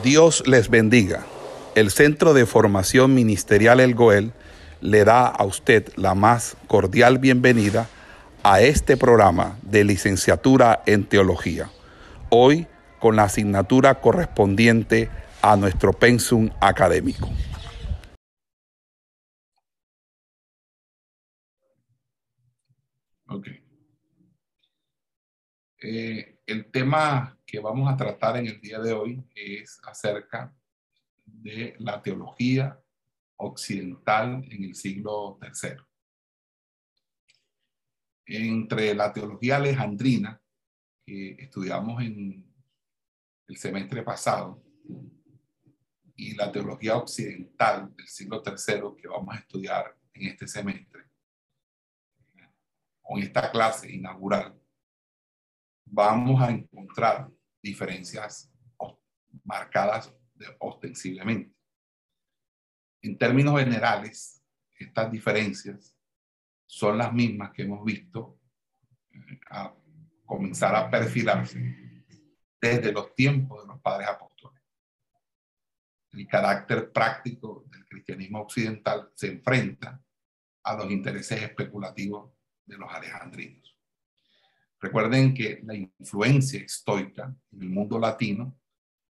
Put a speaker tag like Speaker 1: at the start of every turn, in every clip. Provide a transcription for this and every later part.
Speaker 1: Dios les bendiga. El Centro de Formación Ministerial El Goel le da a usted la más cordial bienvenida a este programa de licenciatura en teología. Hoy con la asignatura correspondiente a nuestro pensum académico.
Speaker 2: Ok. Eh, el tema que vamos a tratar en el día de hoy es acerca de la teología occidental en el siglo III. Entre la teología alejandrina, que estudiamos en el semestre pasado, y la teología occidental del siglo III que vamos a estudiar en este semestre, con esta clase inaugural, vamos a encontrar diferencias marcadas ostensiblemente. En términos generales, estas diferencias son las mismas que hemos visto eh, a comenzar a perfilarse desde los tiempos de los padres apóstoles. El carácter práctico del cristianismo occidental se enfrenta a los intereses especulativos de los alejandrinos. Recuerden que la influencia estoica en el mundo latino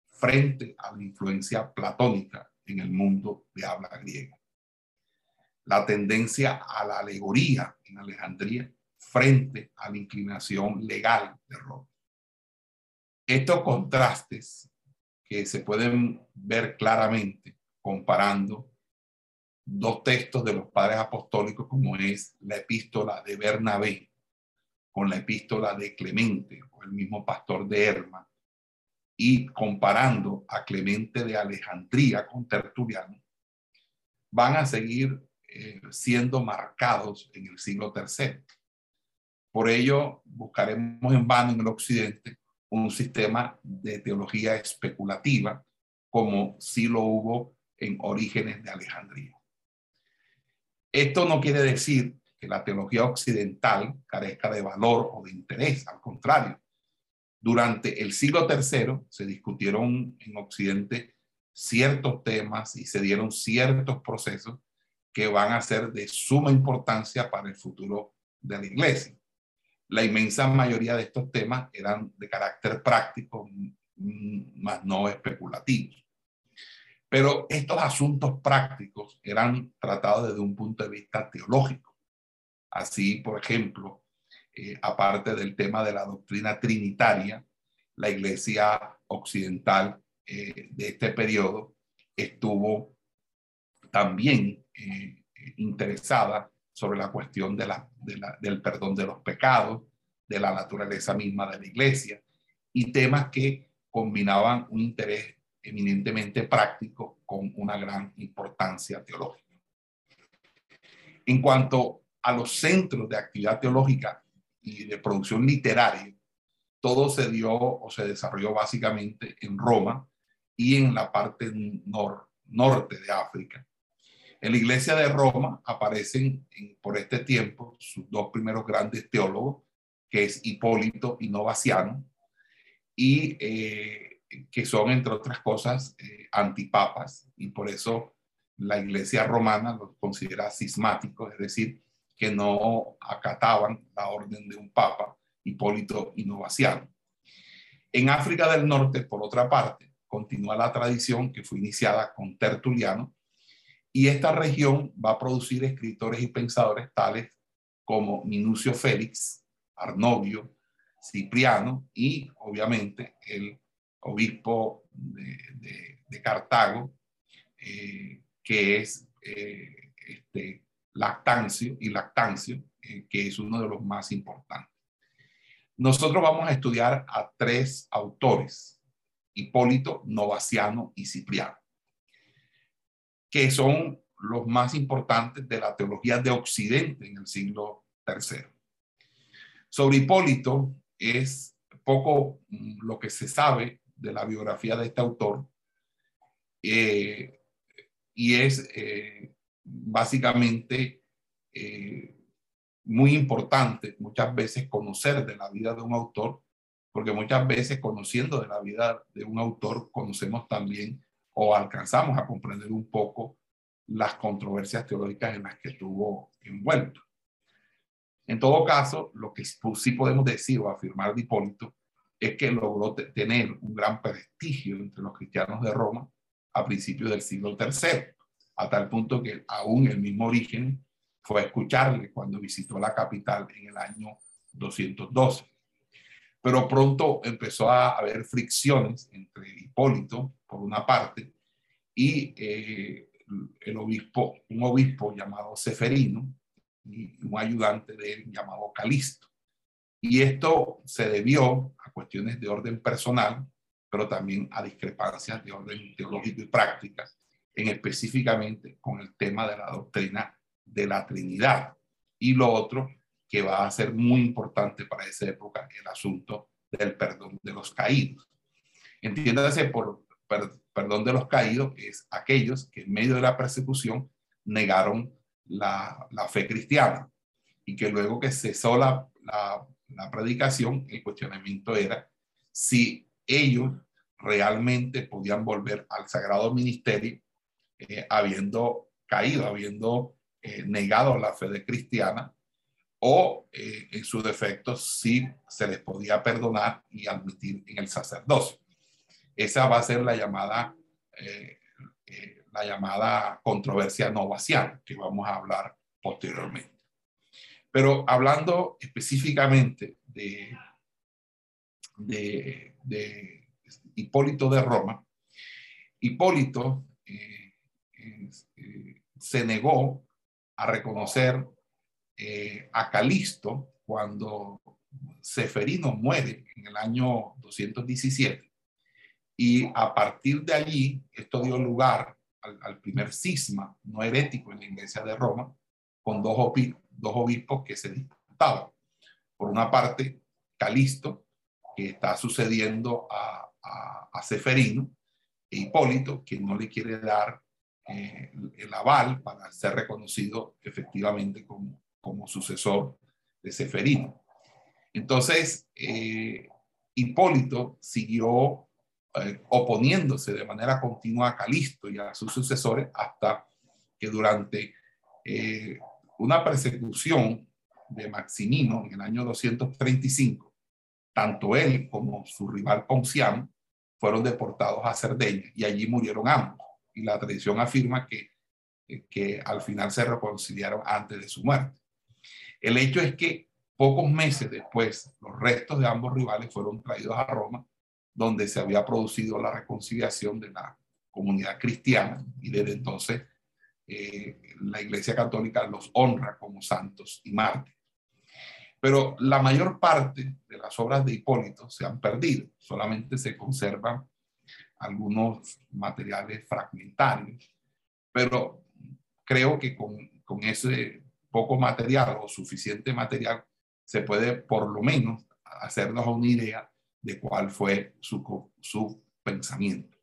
Speaker 2: frente a la influencia platónica en el mundo de habla griega. La tendencia a la alegoría en Alejandría frente a la inclinación legal de Roma. Estos contrastes que se pueden ver claramente comparando dos textos de los padres apostólicos como es la epístola de Bernabé con la epístola de Clemente o el mismo pastor de Herma y comparando a Clemente de Alejandría con Tertuliano, van a seguir eh, siendo marcados en el siglo III. Por ello, buscaremos en vano en el occidente un sistema de teología especulativa como sí lo hubo en Orígenes de Alejandría. Esto no quiere decir la teología occidental carezca de valor o de interés, al contrario. Durante el siglo III se discutieron en Occidente ciertos temas y se dieron ciertos procesos que van a ser de suma importancia para el futuro de la iglesia. La inmensa mayoría de estos temas eran de carácter práctico, más no especulativos. Pero estos asuntos prácticos eran tratados desde un punto de vista teológico. Así, por ejemplo, eh, aparte del tema de la doctrina trinitaria, la iglesia occidental eh, de este periodo estuvo también eh, interesada sobre la cuestión del perdón de los pecados, de la naturaleza misma de la iglesia y temas que combinaban un interés eminentemente práctico con una gran importancia teológica. En cuanto a los centros de actividad teológica y de producción literaria, todo se dio o se desarrolló básicamente en Roma y en la parte norte de África. En la iglesia de Roma aparecen por este tiempo sus dos primeros grandes teólogos, que es Hipólito y Novaciano, y eh, que son, entre otras cosas, eh, antipapas, y por eso la iglesia romana los considera cismáticos, es decir, que no acataban la orden de un papa, Hipólito Innovaciano. En África del Norte, por otra parte, continúa la tradición que fue iniciada con Tertuliano, y esta región va a producir escritores y pensadores tales como Minucio Félix, Arnovio, Cipriano y obviamente el obispo de, Cartago, eh, que es eh, este, Lactancio y Lactancio, eh, que es uno de los más importantes. Nosotros vamos a estudiar a tres autores, Hipólito, Novaciano y Cipriano, que son los más importantes de la teología de Occidente en el siglo III. Sobre Hipólito es poco mm, lo que se sabe de la biografía de este autor eh, y es eh, básicamente eh, muy importante muchas veces conocer de la vida de un autor porque muchas veces conociendo de la vida de un autor, conocemos también o alcanzamos a comprender un poco las controversias teológicas en las que estuvo envuelto. En todo caso, lo que sí podemos decir o afirmar de Hipólito es que logró tener un gran prestigio entre los cristianos de Roma a principios del siglo III, a tal punto que aún el mismo origen fue a escucharle cuando visitó la capital en el año 212. Pero pronto empezó a haber fricciones entre Hipólito, por una parte, y eh, el obispo, un obispo llamado Seferino y un ayudante de él llamado Calisto. Y esto se debió a cuestiones de orden personal, pero también a discrepancias de orden teológico y práctica, en específicamente con el tema de la doctrina de la Trinidad. Y lo otro que va a ser muy importante para esa época, el asunto del perdón de los caídos. Entiéndase por perdón de los caídos es aquellos que en medio de la persecución negaron la, fe cristiana y que luego que cesó la, la, predicación, el cuestionamiento era si ellos realmente podían volver al sagrado ministerio eh, habiendo caído, habiendo eh, negado la fe de cristiana, o eh, en su defecto si se les podía perdonar y admitir en el sacerdocio. Esa va a ser la llamada, la llamada controversia que vamos a hablar posteriormente. Pero hablando específicamente de, de, Hipólito de Roma, Hipólito se negó a reconocer a Calisto cuando Seferino muere en el año 217 y a partir de allí, esto dio lugar al, primer cisma no herético en la iglesia de Roma, con dos, dos obispos que se disputaban. Por una parte, Calisto, que está sucediendo a, a, Seferino, e Hipólito, que no le quiere dar eh, el aval para ser reconocido efectivamente como, como sucesor de Seferino. Entonces, eh, Hipólito siguió eh, oponiéndose de manera continua a Calisto y a sus sucesores hasta que durante una persecución de Maximino en el año 235, tanto él como su rival Ponciano fueron deportados a Cerdeña y allí murieron ambos. Y la tradición afirma que, eh, que al final se reconciliaron antes de su muerte. El hecho es que pocos meses después, los restos de ambos rivales fueron traídos a Roma donde se había producido la reconciliación de la comunidad cristiana y desde entonces eh, la Iglesia Católica los honra como santos y mártires. Pero la mayor parte de las obras de Hipólito se han perdido, solamente se conservan algunos materiales fragmentarios, pero creo que con, con ese poco material o suficiente material se puede por lo menos hacernos una idea de cuál fue su, su pensamiento.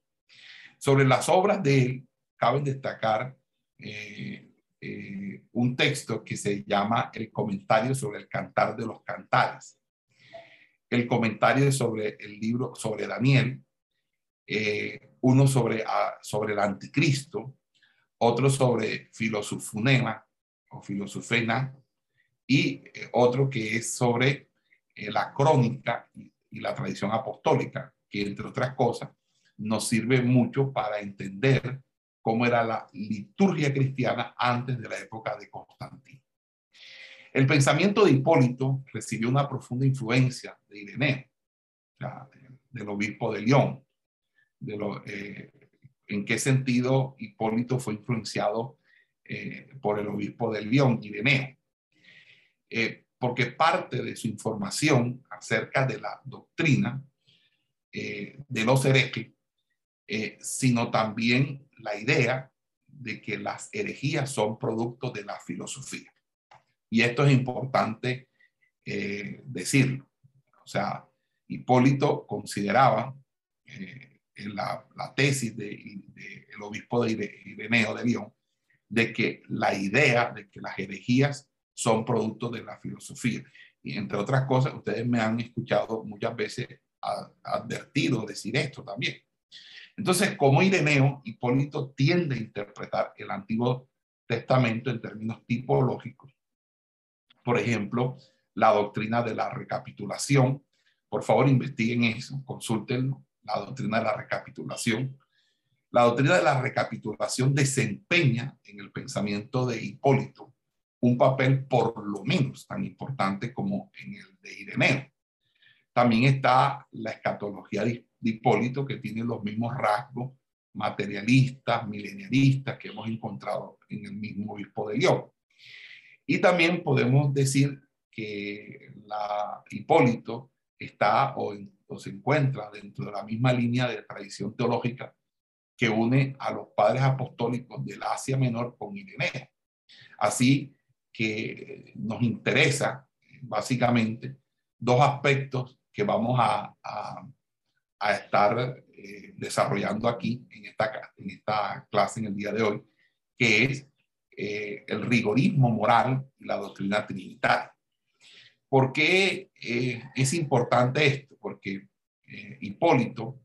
Speaker 2: Sobre las obras de él, cabe destacar eh, eh, un texto que se llama el comentario sobre el cantar de los cantares, el comentario sobre el libro sobre Daniel, eh, uno sobre, sobre el anticristo, otro sobre filosofunema o filosofena y otro que es sobre la crónica y la tradición apostólica, que entre otras cosas nos sirve mucho para entender cómo era la liturgia cristiana antes de la época de Constantino. El pensamiento de Hipólito recibió una profunda influencia de Ireneo, del obispo de León. De lo, eh, ¿En qué sentido Hipólito fue influenciado eh, por el obispo de León, Ireneo? Eh, porque parte de su información acerca de la doctrina eh, de los herejes, eh, sino también la idea de que las herejías son producto de la filosofía. Y esto es importante eh, decirlo. O sea, Hipólito consideraba en la, tesis del de, obispo de Ireneo de León de que la idea de que las herejías son producto de la filosofía. Y entre otras cosas, ustedes me han escuchado muchas veces advertido decir esto también. Entonces, como Ireneo, Hipólito tiende a interpretar el Antiguo Testamento en términos tipológicos. Por ejemplo, la doctrina de la recapitulación. Por favor, investiguen eso, consúltenlo, la doctrina de la recapitulación. La doctrina de la recapitulación desempeña en el pensamiento de Hipólito un papel por lo menos tan importante como en el de Ireneo. También está la escatología de Hipólito, que tiene los mismos rasgos materialistas, milenialistas que hemos encontrado en el mismo obispo de León. Y también podemos decir que Hipólito está o, se encuentra dentro de la misma línea de tradición teológica que une a los padres apostólicos del Asia Menor con Ireneo. Así que nos interesa básicamente dos aspectos que vamos a, a, estar eh, desarrollando aquí en esta, en esta clase en el día de hoy, que es eh, el rigorismo moral y la doctrina trinitaria. ¿Por qué eh, es importante esto? Porque Hipólito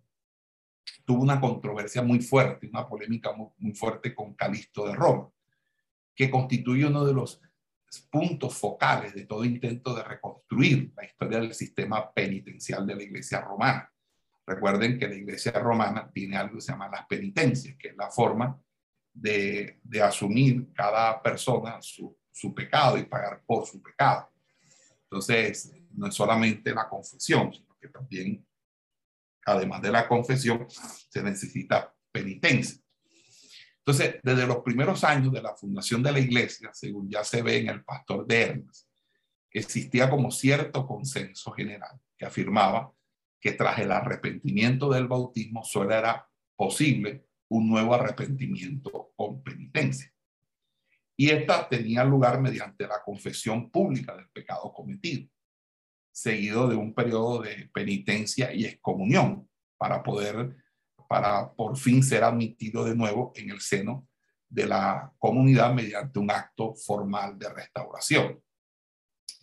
Speaker 2: tuvo una controversia muy fuerte, una polémica muy, fuerte con Calixto de Roma, que constituye uno de los puntos focales de todo intento de reconstruir la historia del sistema penitencial de la iglesia romana. Recuerden que la iglesia romana tiene algo que se llama las penitencias, que es la forma de, asumir cada persona su, pecado y pagar por su pecado. Entonces, no es solamente la confesión, sino que también, además de la confesión, se necesita penitencia. Entonces, desde los primeros años de la fundación de la iglesia, según ya se ve en el pastor de Hermes, existía como cierto consenso general que afirmaba que tras el arrepentimiento del bautismo solo era posible un nuevo arrepentimiento con penitencia. Y esta tenía lugar mediante la confesión pública del pecado cometido, seguido de un periodo de penitencia y excomunión para poder para por fin ser admitido de nuevo en el seno de la comunidad mediante un acto formal de restauración.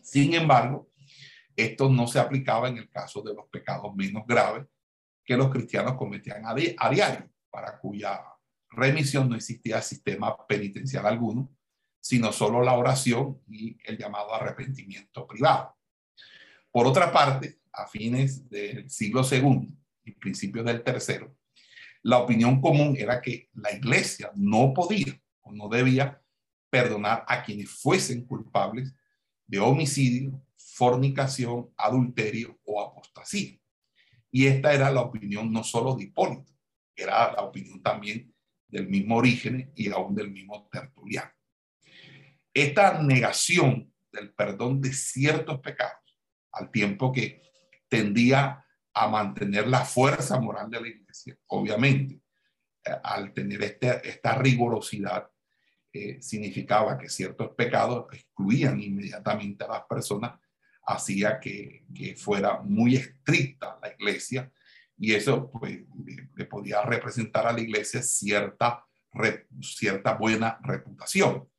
Speaker 2: Sin embargo, esto no se aplicaba en el caso de los pecados menos graves que los cristianos cometían a, diario, para cuya remisión no existía sistema penitencial alguno, sino solo la oración y el llamado arrepentimiento privado. Por otra parte, a fines del siglo II y principios del tercero, la opinión común era que la iglesia no podía o no debía perdonar a quienes fuesen culpables de homicidio, fornicación, adulterio o apostasía. Y esta era la opinión no solo de Hipólito, era la opinión también del mismo origen y aún del mismo Tertuliano. Esta negación del perdón de ciertos pecados, al tiempo que tendía a mantener la fuerza moral de la iglesia. Obviamente, eh, al tener este, esta rigurosidad, eh, significaba que ciertos pecados excluían inmediatamente a las personas, hacía que, que fuera muy estricta la iglesia y eso pues, le, podía representar a la iglesia cierta, cierta buena reputación.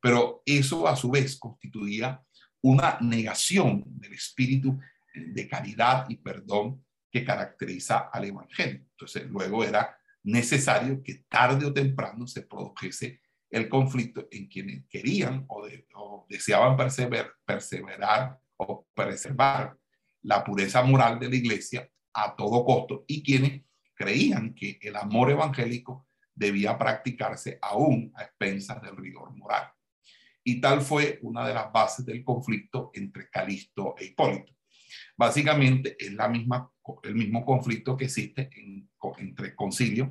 Speaker 2: Pero eso a su vez constituía una negación del espíritu de caridad y perdón que caracteriza al Evangelio. Entonces, luego era necesario que tarde o temprano se produjese el conflicto en quienes querían o, deseaban perseverar o preservar la pureza moral de la iglesia a todo costo y quienes creían que el amor evangélico debía practicarse aún a expensas del rigor moral. Y tal fue una de las bases del conflicto entre Calisto e Hipólito. Básicamente es la misma, el mismo conflicto que existe entre concilios,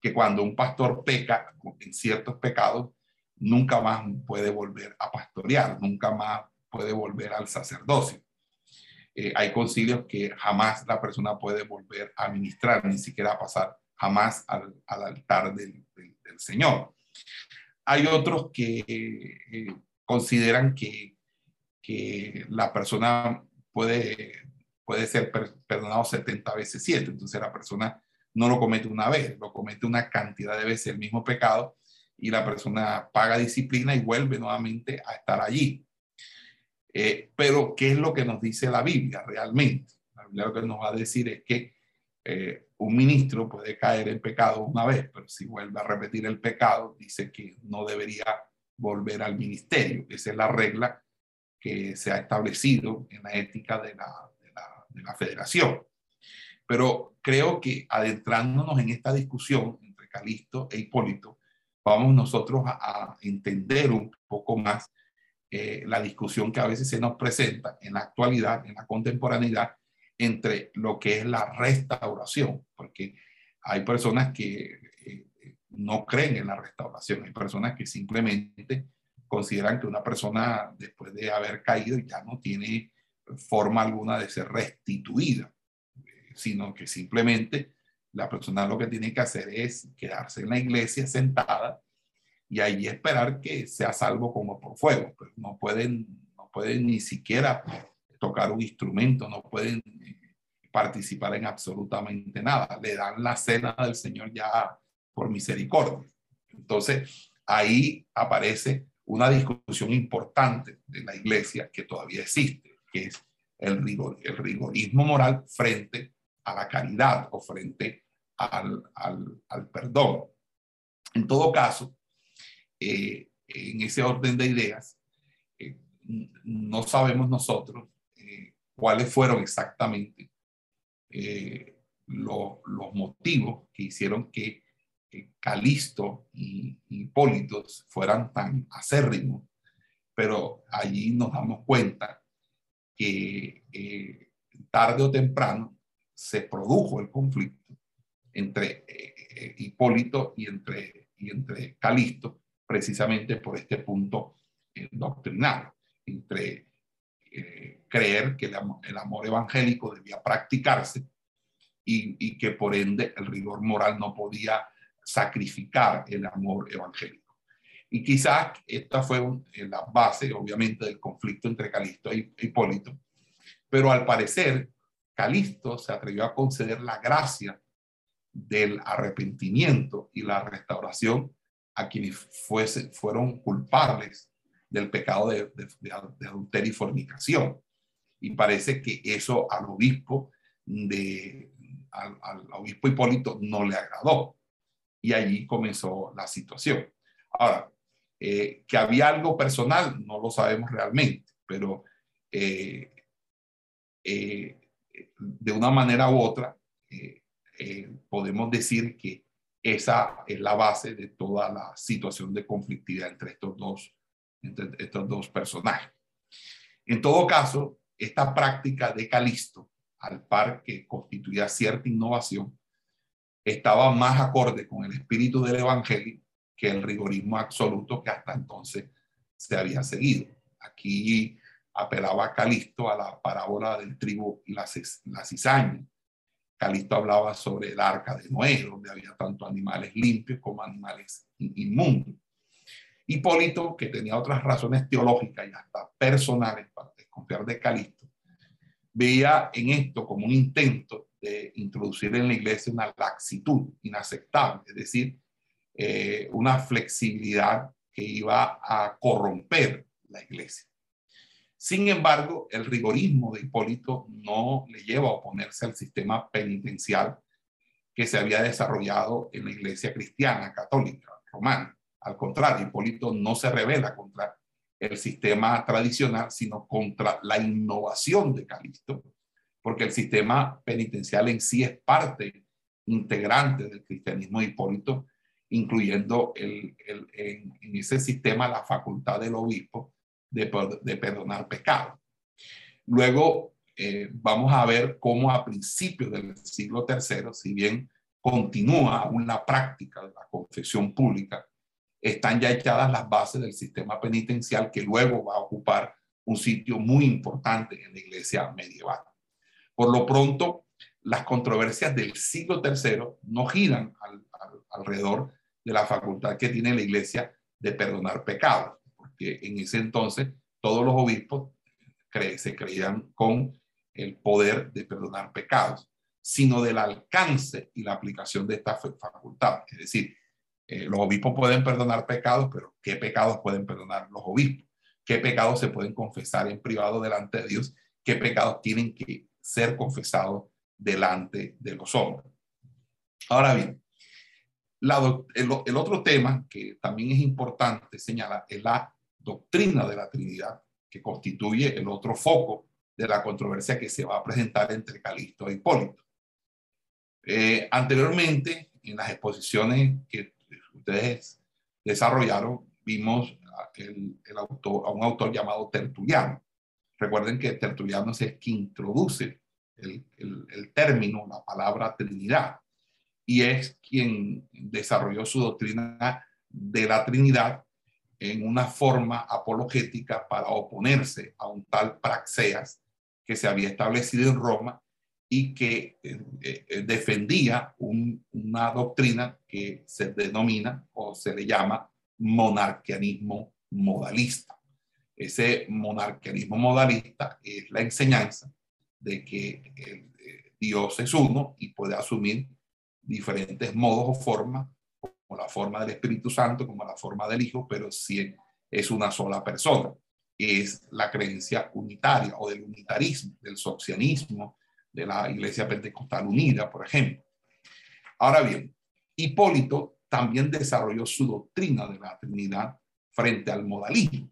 Speaker 2: que cuando un pastor peca en ciertos pecados, nunca más puede volver a pastorear, nunca más puede volver al sacerdocio. Eh, hay concilios que jamás la persona puede volver a ministrar, ni siquiera pasar jamás al, altar del, Señor. Hay otros que eh, consideran que, que la persona puede, puede ser perdonado 70 veces 7. Entonces la persona no lo comete una vez, lo comete una cantidad de veces el mismo pecado y la persona paga disciplina y vuelve nuevamente a estar allí. Eh, pero, ¿qué es lo que nos dice la Biblia realmente? La Biblia lo que nos va a decir es que eh, un ministro puede caer en pecado una vez, pero si vuelve a repetir el pecado, dice que no debería volver al ministerio. Esa es la regla que se ha establecido en la ética de la, de la, de la federación. Pero creo que adentrándonos en esta discusión entre Calisto e Hipólito, vamos nosotros a, a entender un poco más eh, la discusión que a veces se nos presenta en la actualidad, en la contemporaneidad, entre lo que es la restauración, porque hay personas que eh, no creen en la restauración, hay personas que simplemente consideran que una persona después de haber caído ya no tiene forma alguna de ser restituida, sino que simplemente la persona lo que tiene que hacer es quedarse en la iglesia sentada y ahí esperar que sea salvo como por fuego. Pero no pueden, no pueden ni siquiera tocar un instrumento, no pueden eh, participar en absolutamente nada. Le dan la cena del Señor ya por misericordia. Entonces, ahí aparece una discusión importante de la iglesia que todavía existe, que es el, rigor, el rigorismo moral frente a la caridad o frente al, al, al perdón. En todo caso, eh, en ese orden de ideas, eh, no sabemos nosotros cuáles fueron exactamente lo, los motivos que hicieron que Calisto y Hipólito fueran tan acérrimos, pero allí nos damos cuenta que tarde o temprano se produjo el conflicto entre Hipólito y entre, y entre Calisto, precisamente por este punto eh, doctrinal, entre eh, creer que el, amor evangélico debía practicarse y, que por ende el rigor moral no podía sacrificar el amor evangélico. Y quizás esta fue eh, la base, obviamente, del conflicto entre Calisto e Hipólito, pero al parecer Calisto se atrevió a conceder la gracia del arrepentimiento y la restauración a quienes fuese, fueron culpables del pecado de, de, adulterio y fornicación. Y parece que eso al obispo, de, al, obispo Hipólito no le agradó. Y allí comenzó la situación. Ahora, eh, que había algo personal, no lo sabemos realmente, pero eh, eh, de una manera u otra, podemos decir que esa es la base de toda la situación de conflictividad entre estos dos, estos dos personajes. En todo caso, esta práctica de Calisto, al par que constituía cierta innovación, estaba más acorde con el espíritu del Evangelio que el rigorismo absoluto que hasta entonces se había seguido. Aquí apelaba Calisto a la parábola del trigo y la, la cizaña, Calisto hablaba sobre el arca de Noé, donde había tanto animales limpios como animales inmundos. Hipólito, que tenía otras razones teológicas y hasta personales para desconfiar de Calisto, veía en esto como un intento de introducir en la iglesia una laxitud inaceptable, es decir, eh, una flexibilidad que iba a corromper la iglesia. Sin embargo, el rigorismo de Hipólito no le lleva a oponerse al sistema penitencial que se había desarrollado en la iglesia cristiana católica romana. Al contrario, Hipólito no se revela contra el sistema tradicional, sino contra la innovación de Calisto, porque el sistema penitencial en sí es parte integrante del cristianismo de Hipólito, incluyendo el, en, en, ese sistema la facultad del obispo de, perdonar pecado. Luego eh, vamos a ver cómo a principios del siglo III, si bien continúa aún la práctica de la confesión pública, están ya echadas las bases del sistema penitencial que luego va a ocupar un sitio muy importante en la iglesia medieval. Por lo pronto, las controversias del siglo III no giran alrededor de la facultad que tiene la iglesia de perdonar pecados que en ese entonces todos los obispos se creían con el poder de perdonar pecados, sino del alcance y la aplicación de esta facultad. Es decir, eh, los obispos pueden perdonar pecados, pero ¿qué pecados pueden perdonar los obispos? qué pecados se pueden confesar en privado delante de Dios, qué pecados tienen que ser confesados delante de los hombres. Ahora bien, el, otro tema que también es importante señalar es la doctrina de la Trinidad, que constituye el otro foco de la controversia que se va a presentar entre Calisto e Hipólito. Eh, anteriormente, en las exposiciones que ustedes desarrollaron, vimos el, autor, a un autor llamado Tertuliano. Recuerden que Tertuliano es el que introduce el, el término, la palabra Trinidad y es quien desarrolló su doctrina de la Trinidad en una forma apologética para oponerse a un tal praxeas que se había establecido en Roma y que eh, eh, defendía una doctrina que se denomina o se le llama monarquianismo modalista. Ese monarquianismo modalista es la enseñanza de que eh, Dios es uno y puede asumir diferentes modos o formas, como la forma del Espíritu Santo, como la forma del Hijo, pero si es una sola persona. Es la creencia unitaria o del unitarismo, del socianismo, de la Iglesia Pentecostal Unida, por ejemplo. Ahora bien, Hipólito también desarrolló su doctrina de la Trinidad frente al modalismo,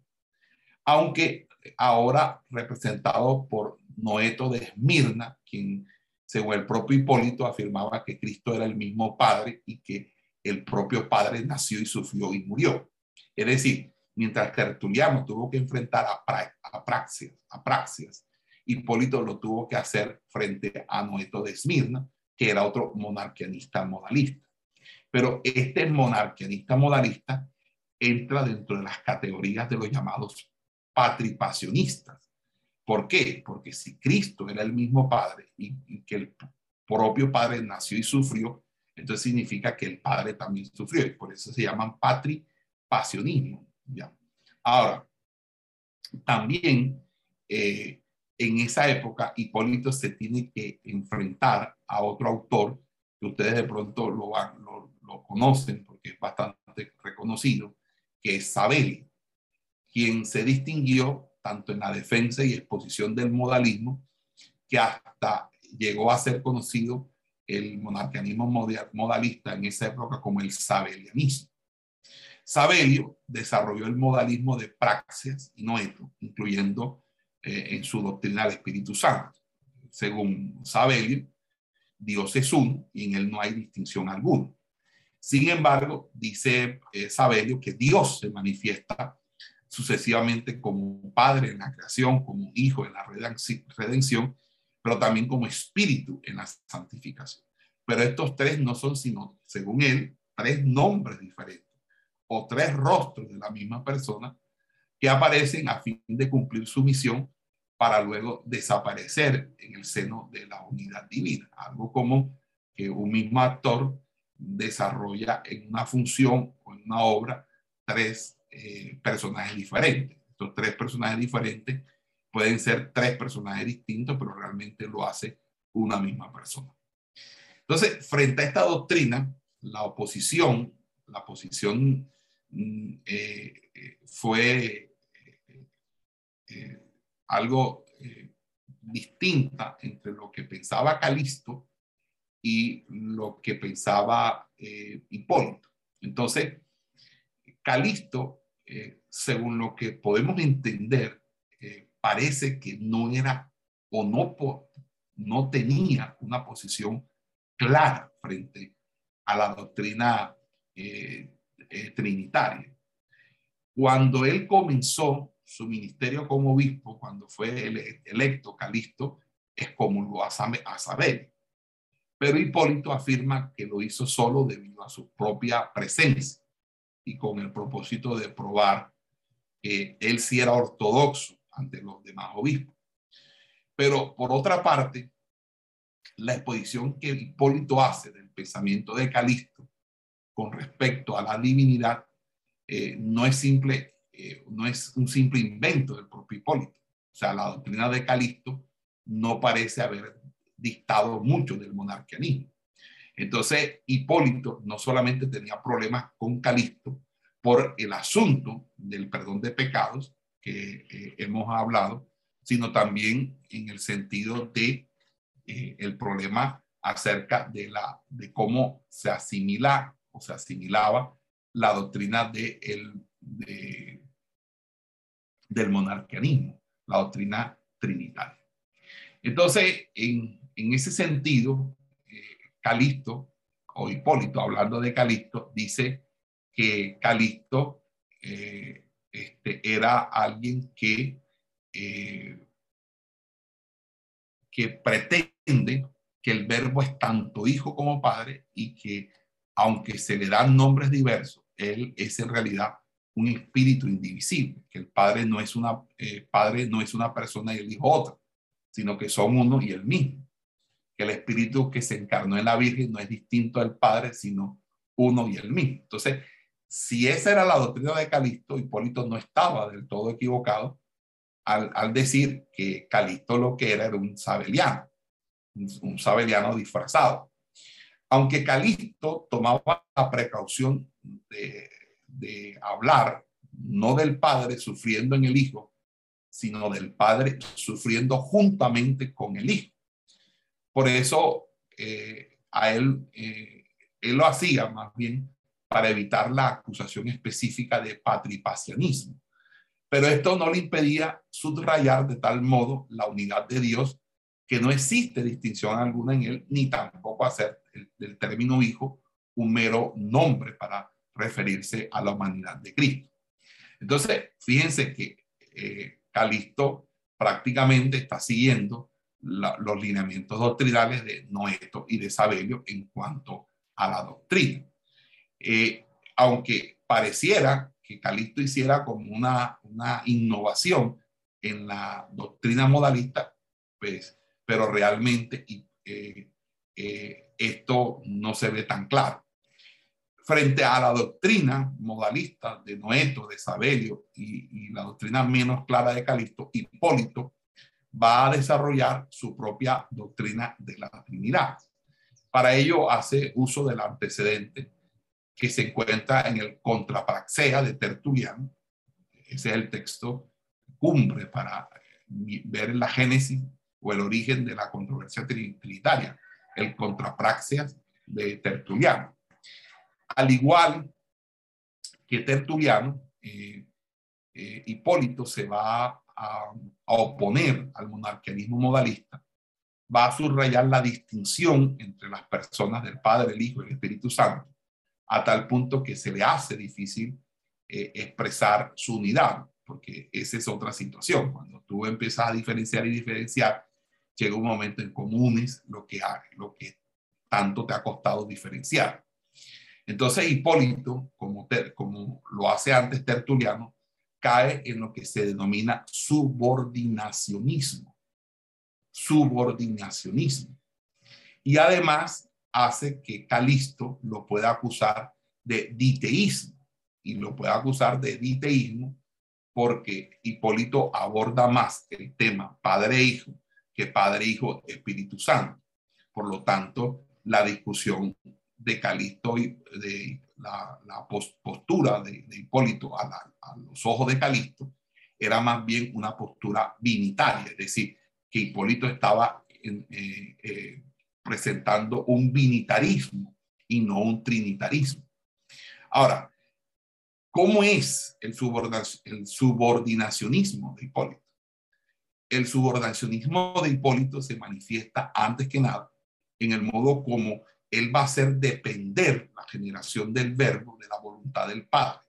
Speaker 2: aunque ahora representado por Noeto de Esmirna, quien según el propio Hipólito, afirmaba que Cristo era el mismo Padre y que el propio Padre nació y sufrió y murió. Es decir, mientras Tertuliano tuvo que enfrentar a, Praxias, a Praxias, Hipólito lo tuvo que hacer frente a Noeto de Esmirna, que era otro monarquianista modalista. Pero este monarquianista modalista entra dentro de las categorías de los llamados patripasionistas ¿Por qué? Porque si Cristo era el mismo Padre y, que el propio Padre nació y sufrió, entonces significa que el Padre también sufrió y por eso se llaman patripasionismo. ¿ya? Ahora, también eh, en esa época Hipólito se tiene que enfrentar a otro autor que ustedes de pronto lo, lo, lo conocen porque es bastante reconocido, que es Sabelli, quien se distinguió tanto en la defensa y exposición del modalismo, que hasta llegó a ser conocido el monarquianismo modalista en esa época como el sabelianismo. Sabelio desarrolló el modalismo de Praxis y Noeto, incluyendo eh, en su doctrina el Espíritu Santo. Según Sabelio, Dios es uno y en él no hay distinción alguna. Sin embargo, dice eh, Sabelio que Dios se manifiesta sucesivamente como Padre en la creación, como Hijo en la redención, pero también como Espíritu en la santificación. Pero estos tres no son sino, según él, tres nombres diferentes o tres rostros de la misma persona que aparecen a fin de cumplir su misión para luego desaparecer en el seno de la unidad divina. Algo como que un mismo actor desarrolla en una función o en una obra tres eh, personajes diferentes. Estos tres personajes diferentes pueden ser tres personajes distintos, pero realmente lo hace una misma persona. Entonces, frente a esta doctrina, la oposición, la posición mm, eh, eh, algo distinta entre lo que pensaba Calisto y lo que pensaba Hipólito. Entonces, Calisto eh, según lo que podemos entender, eh, parece que no era o no, no tenía una posición clara frente a la doctrina eh, trinitaria. Cuando él comenzó su ministerio como obispo, cuando fue electo Calisto, es como lo a saber. Pero Hipólito afirma que lo hizo solo debido a su propia presencia y con el propósito de probar que él sí era ortodoxo ante los demás obispos. Pero por otra parte, la exposición que Hipólito hace del pensamiento de Calisto con respecto a la divinidad eh, no es simple, eh, no es un simple invento del propio Hipólito. O sea, la doctrina de Calisto no parece haber dictado mucho del monarquianismo. Entonces, Hipólito no solamente tenía problemas con Calisto por el asunto del perdón de pecados, que eh, hemos hablado, sino también en el sentido de eh, el problema acerca de, la, de cómo se asimila o se asimilaba la doctrina de el, de, del monarquianismo, la doctrina trinitaria. Entonces, en, en ese sentido, eh, Calisto o Hipólito, hablando de Calisto, dice que Calisto eh, este, era alguien que, eh, que pretende que el verbo es tanto hijo como padre y que aunque se le dan nombres diversos, él es en realidad un espíritu indivisible, que el padre no es una, eh, padre no es una persona y el hijo otra, sino que son uno y el mismo. Que el espíritu que se encarnó en la Virgen no es distinto al padre, sino uno y el mismo. Entonces, si esa era la doctrina de Calisto, Hipólito no estaba del todo equivocado al, al decir que Calisto lo que era era un sabeliano, un, sabeliano disfrazado. Aunque Calisto tomaba la precaución de, de hablar no del padre sufriendo en el hijo, sino del padre sufriendo juntamente con el hijo. Por eso eh, a él, eh, él lo hacía más bien para evitar la acusación específica de patripacianismo. Pero esto no le impedía subrayar de tal modo la unidad de Dios que no existe distinción alguna en él, ni tampoco hacer el, término hijo un mero nombre para referirse a la humanidad de Cristo. Entonces, fíjense que eh, Calisto prácticamente está siguiendo los lineamientos doctrinales de Noeto y de Sabelio en cuanto a la doctrina. Eh, aunque pareciera que Calisto hiciera como una, una innovación en la doctrina modalista, pues, pero realmente eh, esto no se ve tan claro. Frente a la doctrina modalista de Noeto, de Sabelio y, la doctrina menos clara de Calisto, Hipólito va a desarrollar su propia doctrina de la Trinidad. Para ello hace uso del antecedente que se encuentra en el Contrapraxea de Tertuliano. Ese es el texto cumbre para ver la génesis o el origen de la controversia trinitaria, el Contrapraxea de Tertuliano. Al igual que Tertuliano, eh, eh, Hipólito se va a, oponer al monarquianismo modalista, va a subrayar la distinción entre las personas del Padre, el Hijo y el Espíritu Santo, a tal punto que se le hace difícil eh, expresar su unidad, porque esa es otra situación. Cuando tú empiezas a diferenciar y diferenciar, llega un momento en comunes lo que, lo que tanto te ha costado diferenciar. Entonces Hipólito, como, lo hace antes Tertuliano, cae en lo que se denomina subordinacionismo. Subordinacionismo. Y además hace que Calisto lo pueda acusar de diteísmo y lo pueda acusar de diteísmo porque Hipólito aborda más el tema padre-hijo que padre-hijo Espíritu Santo. Por lo tanto, la discusión de Calisto y de la, postura de, Hipólito a, los ojos de Calisto era más bien una postura binitaria, es decir, que Hipólito estaba eh, eh, presentando un binitarismo y no un trinitarismo. Ahora, ¿cómo es el, subordinacionismo de Hipólito? El subordinacionismo de Hipólito se manifiesta antes que nada en el modo como él va a hacer depender la generación del verbo de la voluntad del Padre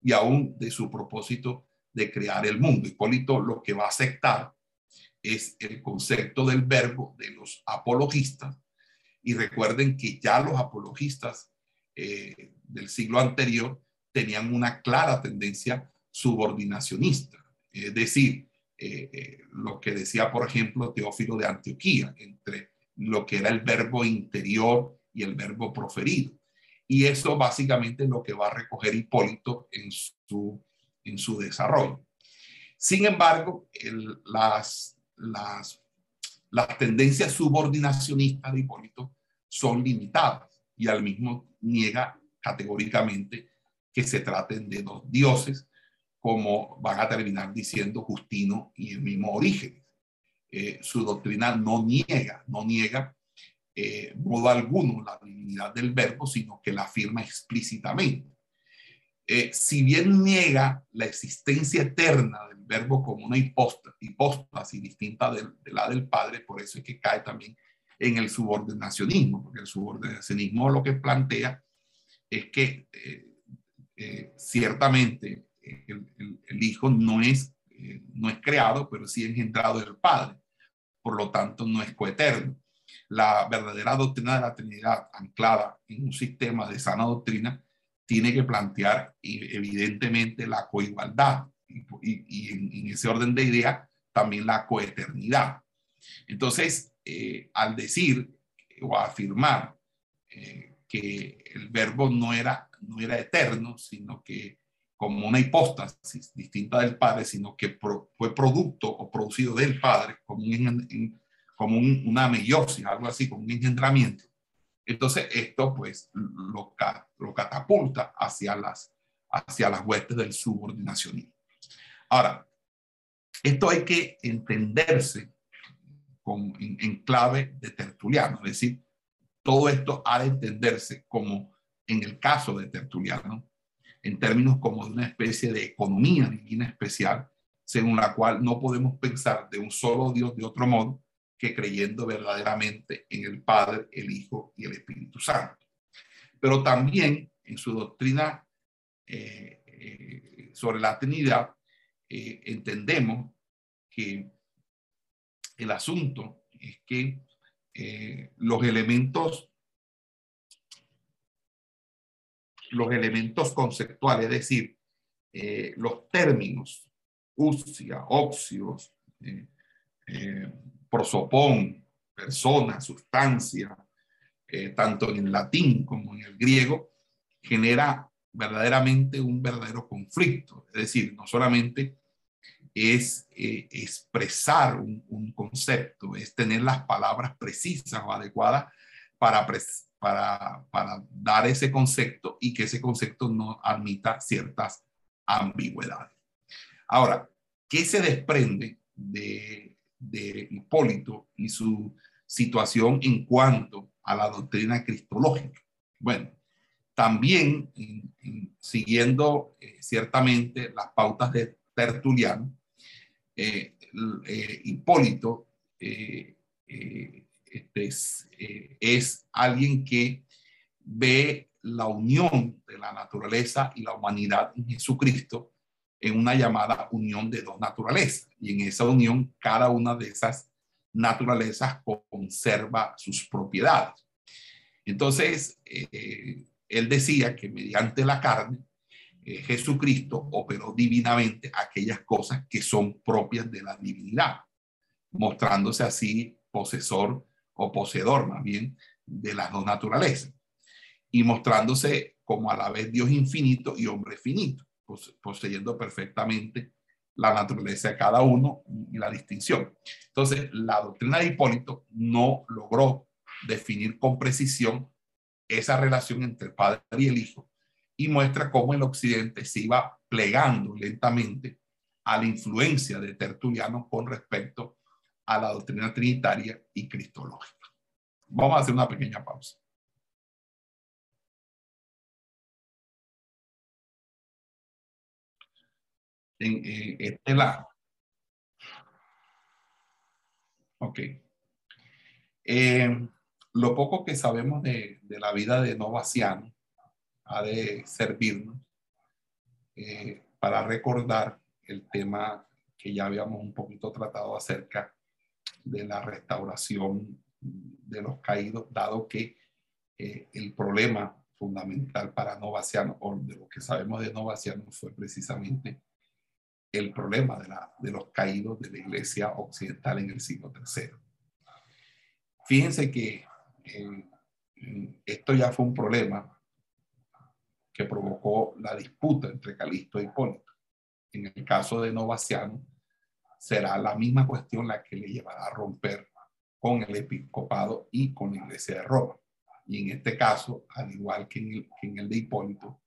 Speaker 2: y aún de su propósito de crear el mundo. Hipólito lo que va a aceptar es el concepto del verbo de los apologistas y recuerden que ya los apologistas eh, del siglo anterior tenían una clara tendencia subordinacionista, es decir, eh, eh, lo que decía, por ejemplo, Teófilo de Antioquía, entre lo que era el verbo interior y el verbo proferido. Y eso básicamente es lo que va a recoger Hipólito en su, en su desarrollo. Sin embargo, las, las las tendencias subordinacionistas de Hipólito son limitadas y al mismo niega categóricamente que se traten de dos dioses como van a terminar diciendo Justino y el mismo origen. Eh, su doctrina no niega, no niega eh, modo alguno la divinidad del verbo, sino que la afirma explícitamente. Eh, si bien niega la existencia eterna del verbo como una hipóstasis distinta de, de, la del Padre, por eso es que cae también en el subordinacionismo, porque el subordinacionismo lo que plantea es que eh, eh, ciertamente el, el, Hijo no es, no es creado, pero sí engendrado del Padre, por lo tanto no es coeterno. La verdadera doctrina de la Trinidad, anclada en un sistema de sana doctrina, tiene que plantear evidentemente la coigualdad y, en, en, ese orden de ideas también la coeternidad. Entonces, eh, al decir o afirmar eh, que el verbo no era, no era eterno, sino que como una hipóstasis distinta del Padre, sino que fue producto o producido del Padre, como, un, como un, una meiosis, algo así, como un engendramiento. Entonces, esto pues lo, lo catapulta hacia las, hacia las huestes del subordinacionismo. Ahora, esto hay que entenderse con, en, en, clave de Tertuliano, es decir, todo esto ha de entenderse como, en el caso de Tertuliano, en términos como de una especie de economía divina especial, según la cual no podemos pensar de un solo Dios de otro modo que creyendo verdaderamente en el Padre, el Hijo y el Espíritu Santo. Pero también en su doctrina eh, eh, sobre la Trinidad, eh, entendemos que el asunto es que los elementos los elementos conceptuales, es decir, los términos, usia, oxios, prosopón, persona, sustancia, eh, tanto en latín como en el griego, genera verdaderamente un verdadero conflicto. Es decir, no solamente es eh, expresar un, un, concepto, es tener las palabras precisas o adecuadas para, para, para dar ese concepto y que ese concepto no admita ciertas ambigüedades. Ahora, ¿qué se desprende de, de Hipólito y su situación en cuanto a la doctrina cristológica? Bueno, también en, en, siguiendo eh, ciertamente las pautas de Tertuliano, eh, eh, Hipólito este es, es alguien que ve la unión de la naturaleza y la humanidad en Jesucristo en una llamada unión de dos naturalezas. Y en esa unión, cada una de esas naturalezas conserva sus propiedades. Entonces, eh, él decía que mediante la carne, eh, Jesucristo operó divinamente aquellas cosas que son propias de la divinidad, mostrándose así posesor o poseedor más bien de las dos naturalezas y mostrándose como a la vez Dios infinito y hombre finito, poseyendo perfectamente la naturaleza de cada uno y la distinción. Entonces, la doctrina de Hipólito no logró definir con precisión esa relación entre el Padre y el Hijo y muestra cómo el occidente se iba plegando lentamente a la influencia de Tertuliano con respecto a la doctrina trinitaria y cristológica. Vamos a hacer una pequeña pausa. Eh, este lado. Ok. Eh, lo poco que sabemos de, de la vida de Novaciano ha de servirnos eh, para recordar el tema que ya habíamos un poquito tratado acerca de la restauración de los caídos, dado que eh, el problema fundamental para Novaciano, o de lo que sabemos de Novaciano, fue precisamente el problema de, la, de los caídos de la iglesia occidental en el siglo III. Fíjense que eh, esto ya fue un problema que provocó la disputa entre Calisto e Hipólito. En el caso de Novaciano, será la misma cuestión la que le llevará a romper con el episcopado y con la iglesia de Roma. Y en este caso, al igual que en el, que en el de Hipólito,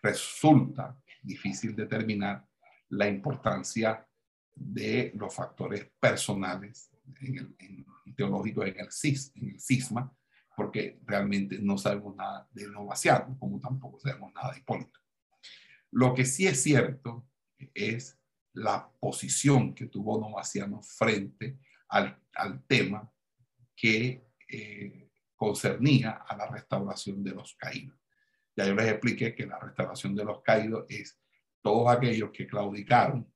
Speaker 2: resulta difícil determinar la importancia de los factores personales en el, en, teológicos en el, cis, en el cisma, porque realmente no sabemos nada de Novaciano, como tampoco sabemos nada de Hipólito. Lo que sí es cierto es la posición que tuvo Novaciano frente al, al tema que eh, concernía a la restauración de los caídos. Ya yo les expliqué que la restauración de los caídos es todos aquellos que claudicaron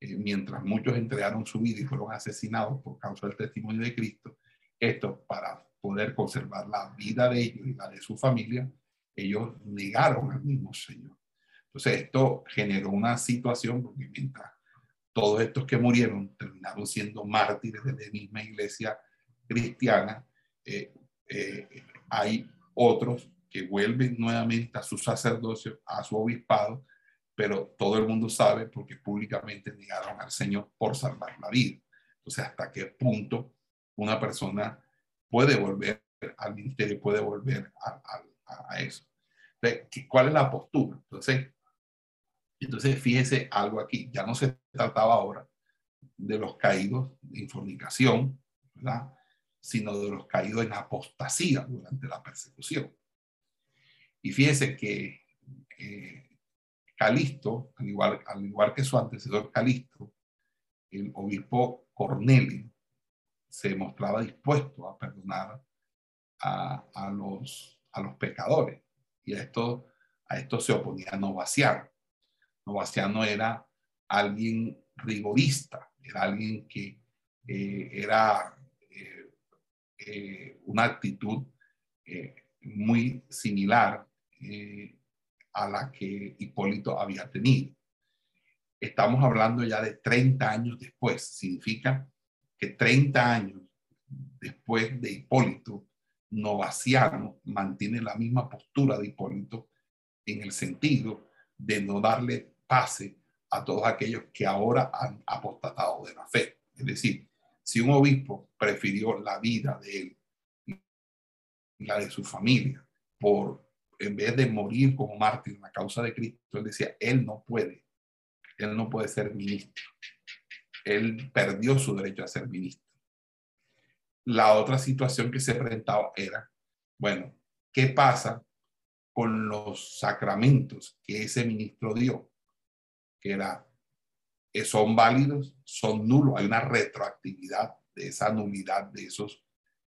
Speaker 2: eh, mientras muchos entregaron su vida y fueron asesinados por causa del testimonio de Cristo, esto para poder conservar la vida de ellos y la de su familia, ellos negaron al mismo Señor. Entonces esto generó una situación porque mientras todos estos que murieron terminaron siendo mártires de la misma iglesia cristiana, eh, eh, hay otros que vuelven nuevamente a su sacerdocio, a su obispado, pero todo el mundo sabe porque públicamente negaron al Señor por salvar la vida. Entonces, ¿hasta qué punto una persona puede volver al ministerio, puede volver a, a, eso? ¿Cuál es la postura? Entonces, entonces, fíjese algo aquí, ya no se trataba ahora de los caídos en fornicación, ¿verdad? sino de los caídos en apostasía durante la persecución. Y fíjese que eh, Calisto, al igual, al igual que su antecesor Calisto, el obispo Cornelio se mostraba dispuesto a perdonar a, a, los, a los pecadores. Y a esto, a esto se oponía Novaciano. Novaciano era alguien rigorista, era alguien que eh, era eh, una actitud eh, muy similar eh, a la que Hipólito había tenido. Estamos hablando ya de 30 años después. Significa que 30 años después de Hipólito, Novaciano mantiene la misma postura de Hipólito en el sentido de no darle pase a todos aquellos que ahora han apostatado de la fe. Es decir, si un obispo prefirió la vida de él y la de su familia por en vez de morir como mártir en la causa de Cristo, él decía, él no puede, él no puede ser ministro. Él perdió su derecho a ser ministro. La otra situación que se presentaba era, bueno, ¿qué pasa con los sacramentos que ese ministro dio? Que era son válidos, son nulos, hay una retroactividad de esa nulidad de esos,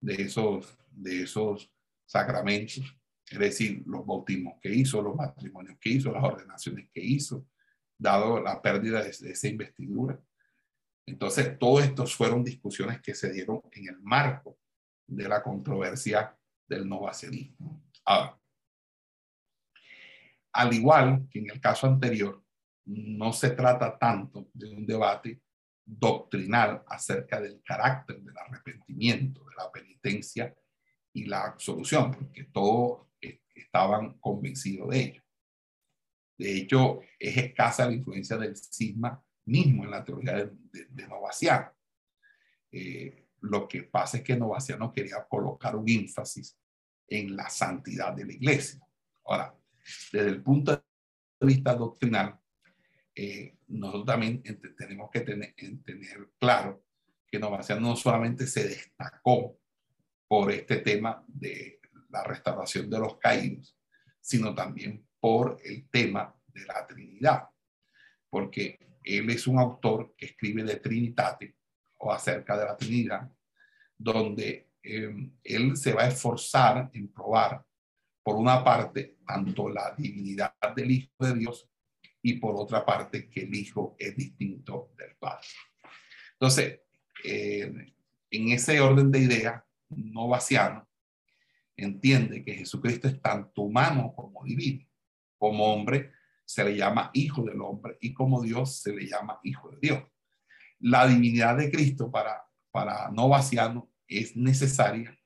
Speaker 2: de esos, de esos sacramentos, es decir, los bautismos que hizo, los matrimonios que hizo, las ordenaciones que hizo, dado la pérdida de, esa investidura. Entonces, todos estos fueron discusiones que se dieron en el marco de la controversia del novacianismo. Ahora, al igual que en el caso anterior, no se trata tanto de un debate doctrinal acerca del carácter del arrepentimiento, de la penitencia y la absolución, porque todos estaban convencidos de ello. De hecho, es escasa la influencia del cisma mismo en la teoría de, de, Novaciano. Eh, lo que pasa es que Novaciano quería colocar un énfasis en la santidad de la iglesia. Ahora, desde el punto de vista doctrinal, eh, nosotros también tenemos que tener, tener claro que Novaciano no solamente se destacó por este tema de la restauración de los caídos, sino también por el tema de la Trinidad, porque él es un autor que escribe de Trinitate o acerca de la Trinidad, donde em, él se va a esforzar en probar, por una parte, tanto la divinidad del Hijo de Dios y por otra parte que el Hijo es distinto del Padre. Entonces, eh, en ese orden de ideas, no vaciano entiende que Jesucristo es tanto humano como divino. Como hombre se le llama hijo del hombre y como Dios se le llama hijo de Dios. La divinidad de Cristo para, para no vaciano es necesaria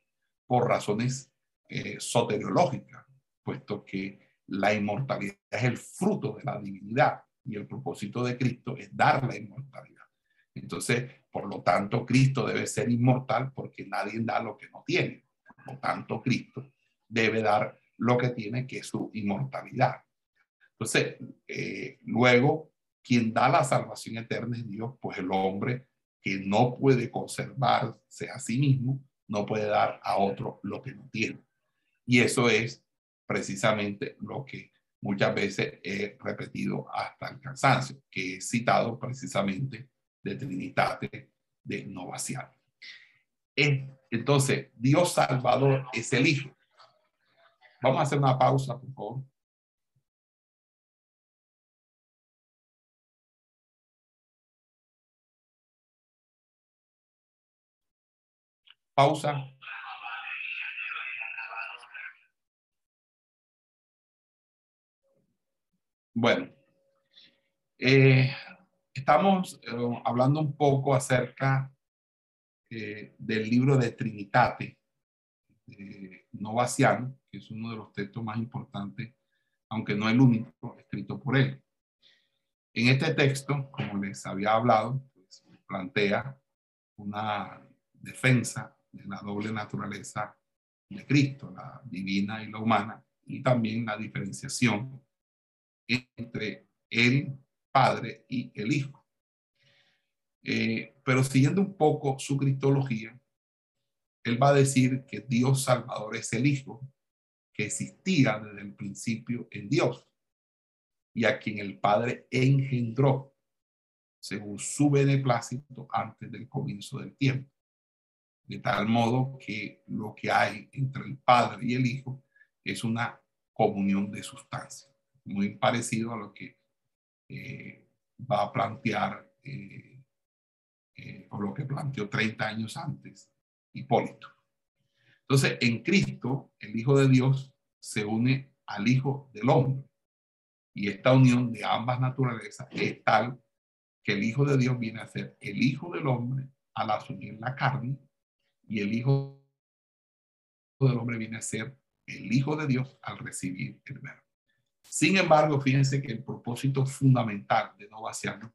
Speaker 2: por razones eh, soteriológicas, puesto que la inmortalidad es el fruto de la divinidad y el propósito de Cristo es dar la inmortalidad. Entonces, por lo tanto, Cristo debe ser inmortal porque nadie da lo que no tiene. Por tanto, Cristo debe dar lo que tiene, que es su inmortalidad. Entonces, eh, luego quien da la salvación eterna es Dios, pues el hombre que no puede conservarse a sí mismo, no puede dar a otro lo que no tiene. Y eso es precisamente lo que muchas veces he repetido hasta el cansancio, que he citado precisamente de Trinitate de Entonces, Dios Salvador es el Hijo. Vamos a hacer una pausa, por favor. Pausa. Bueno, eh, estamos eh, hablando un poco acerca eh, del libro de Trinitate, de Novaciano, que es uno de los textos más importantes, aunque no el único, escrito por él. En este texto, como les había hablado, pues, plantea una defensa de la doble naturaleza de Cristo, la divina y la humana, y también la diferenciación entre el Padre y el Hijo. Eh, pero siguiendo un poco su cristología, él va a decir que Dios Salvador es el Hijo que existía desde el principio en Dios y a quien el Padre engendró según su beneplácito antes del comienzo del tiempo. De tal modo que lo que hay entre el Padre y el Hijo es una comunión de sustancia muy parecido a lo que eh, va a plantear eh, eh, o lo que planteó 30 años antes Hipólito. Entonces, en Cristo, el Hijo de Dios se une al Hijo del Hombre. Y esta unión de ambas naturalezas es tal que el Hijo de Dios viene a ser el Hijo del Hombre al asumir la carne y el Hijo del Hombre viene a ser el Hijo de Dios al recibir el verbo. Sin embargo, fíjense que el propósito fundamental de Novaciano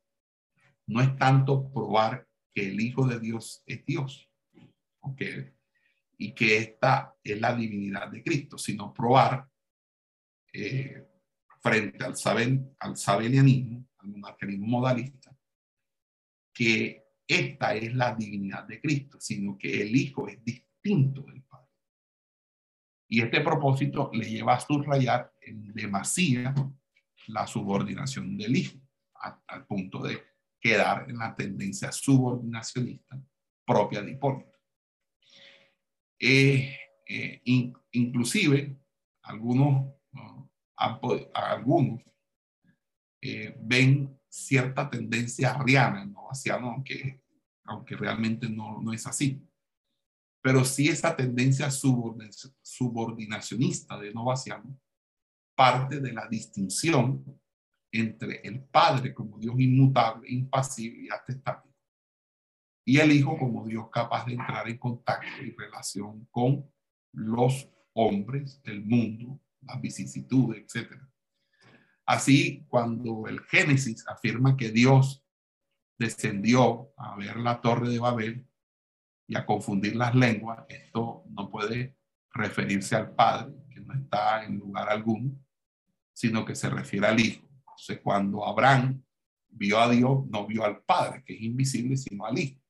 Speaker 2: no es tanto probar que el Hijo de Dios es Dios, y que esta es la divinidad de Cristo, sino probar eh, frente al, saben, al sabelianismo, al monarquismo modalista, que esta es la divinidad de Cristo, sino que el Hijo es distinto del Padre. Y este propósito le lleva a subrayar en demasía la subordinación del hijo, al punto de quedar en la tendencia subordinacionista propia de Hipólito. Eh, eh, inclusive, algunos, algunos eh, ven cierta tendencia arriana en Novaciano, aunque, aunque realmente no, no es así pero sí esa tendencia subordinacionista de Novaciano parte de la distinción entre el Padre como Dios inmutable, impasible y atestático, y el Hijo como Dios capaz de entrar en contacto y relación con los hombres, el mundo, las vicisitudes, etc. Así, cuando el Génesis afirma que Dios descendió a ver la torre de Babel, y a confundir las lenguas, esto no puede referirse al Padre, que no está en lugar alguno, sino que se refiere al Hijo. Entonces, cuando Abraham vio a Dios, no vio al Padre, que es invisible, sino al Hijo.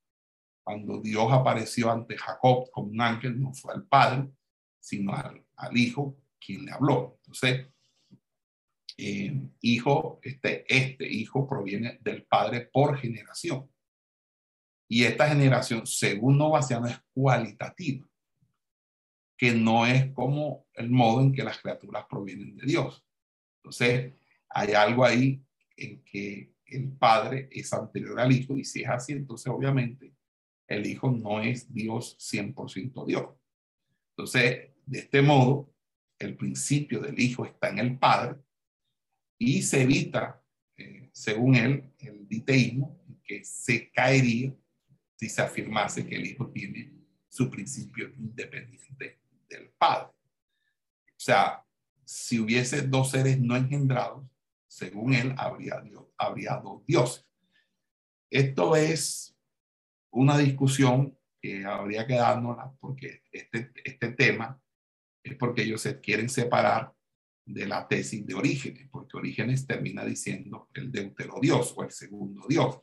Speaker 2: Cuando Dios apareció ante Jacob como un ángel, no fue al Padre, sino al, Hijo quien le habló. Entonces, eh, hijo, este, este hijo proviene del Padre por generación. Y esta generación, según Novaciano, es cualitativa, que no es como el modo en que las criaturas provienen de Dios. Entonces, hay algo ahí en que el Padre es anterior al Hijo, y si es así, entonces obviamente el Hijo no es Dios 100% Dios. Entonces, de este modo, el principio del Hijo está en el Padre y se evita, eh, según él, el diteísmo, que se caería si se afirmase que el Hijo tiene su principio independiente del Padre. O sea, si hubiese dos seres no engendrados, según él, habría, habría dos dioses. Esto es una discusión que habría que porque este, este tema es porque ellos se quieren separar de la tesis de Orígenes, porque Orígenes termina diciendo el deutero Dios o el segundo Dios,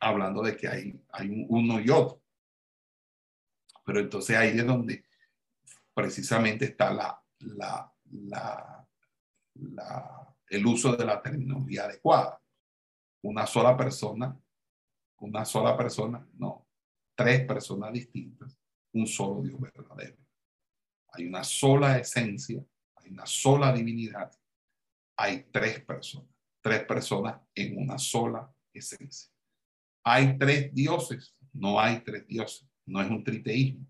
Speaker 2: hablando de que hay, hay un uno y otro. Pero entonces ahí es donde precisamente está la, la, la, la, el uso de la terminología adecuada. Una sola persona, una sola persona, no, tres personas distintas, un solo Dios verdadero. Hay una sola esencia, hay una sola divinidad, hay tres personas, tres personas en una sola esencia. Hay tres dioses, no hay tres dioses, no es un triteísmo,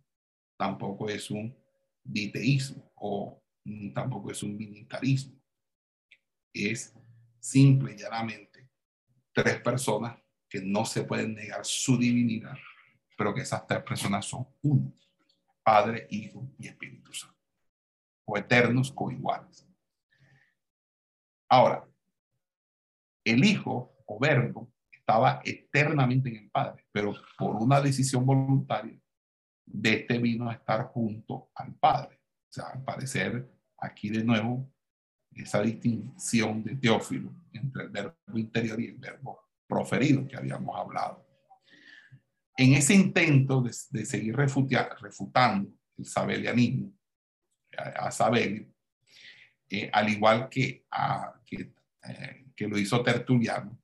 Speaker 2: tampoco es un diteísmo o tampoco es un militarismo. Es simple y llanamente tres personas que no se pueden negar su divinidad, pero que esas tres personas son uno, Padre, Hijo y Espíritu Santo, o eternos coiguales. Ahora, el Hijo o Verbo estaba eternamente en el Padre, pero por una decisión voluntaria de este vino a estar junto al Padre. O sea, al parecer, aquí de nuevo, esa distinción de Teófilo entre el verbo interior y el verbo proferido que habíamos hablado. En ese intento de, seguir refutando el sabelianismo, a, Sabelio, eh, al igual que, a, que, eh, que, lo hizo Tertuliano,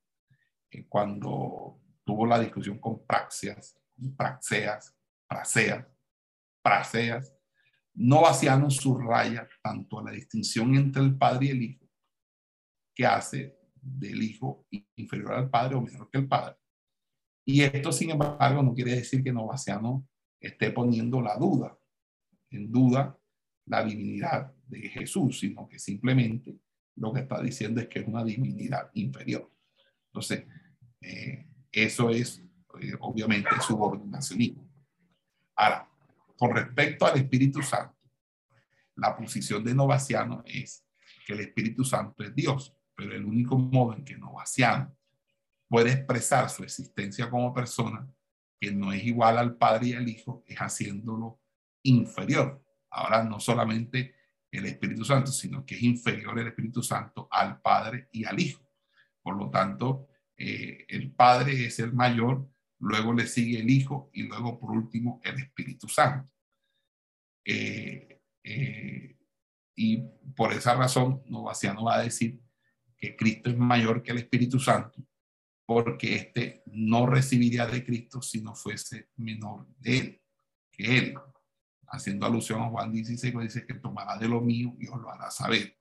Speaker 2: eh, cuando tuvo la discusión con Praxias, Praxeas, Praseas, Praseas, Novaciano subraya tanto la distinción entre el padre y el hijo, que hace del hijo inferior al padre o menor que el padre. Y esto, sin embargo, no quiere decir que Novaciano esté poniendo la duda, en duda la divinidad de Jesús, sino que simplemente lo que está diciendo es que es una divinidad inferior. Entonces, eh, eso es eh, obviamente subordinacionismo. Ahora, con respecto al Espíritu Santo, la posición de Novaciano es que el Espíritu Santo es Dios, pero el único modo en que Novaciano puede expresar su existencia como persona, que no es igual al Padre y al Hijo, es haciéndolo inferior. Ahora no solamente el Espíritu Santo, sino que es inferior el Espíritu Santo al Padre y al Hijo. Por lo tanto, eh, el Padre es el mayor luego le sigue el Hijo y luego por último el Espíritu Santo. Eh, eh, y por esa razón, Novaciano va a decir que Cristo es mayor que el Espíritu Santo, porque éste no recibiría de Cristo si no fuese menor de él, que él. Haciendo alusión a Juan 16, dice que tomará de lo mío y os lo hará saber.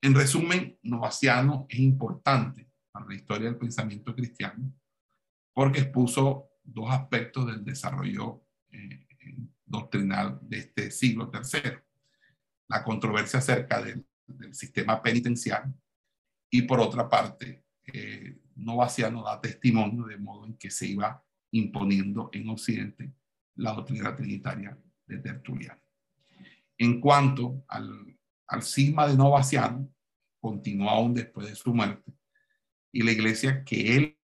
Speaker 2: En resumen, Novaciano es importante para la historia del pensamiento cristiano porque expuso dos aspectos del desarrollo eh, doctrinal de este siglo tercero. La controversia acerca del, sistema penitencial y por otra parte, eh, Novaciano da testimonio de modo en que se iba imponiendo en Occidente la doctrina trinitaria de Tertuliano. En cuanto al, al cisma de Novaciano, continuó aún después de su muerte y la iglesia que él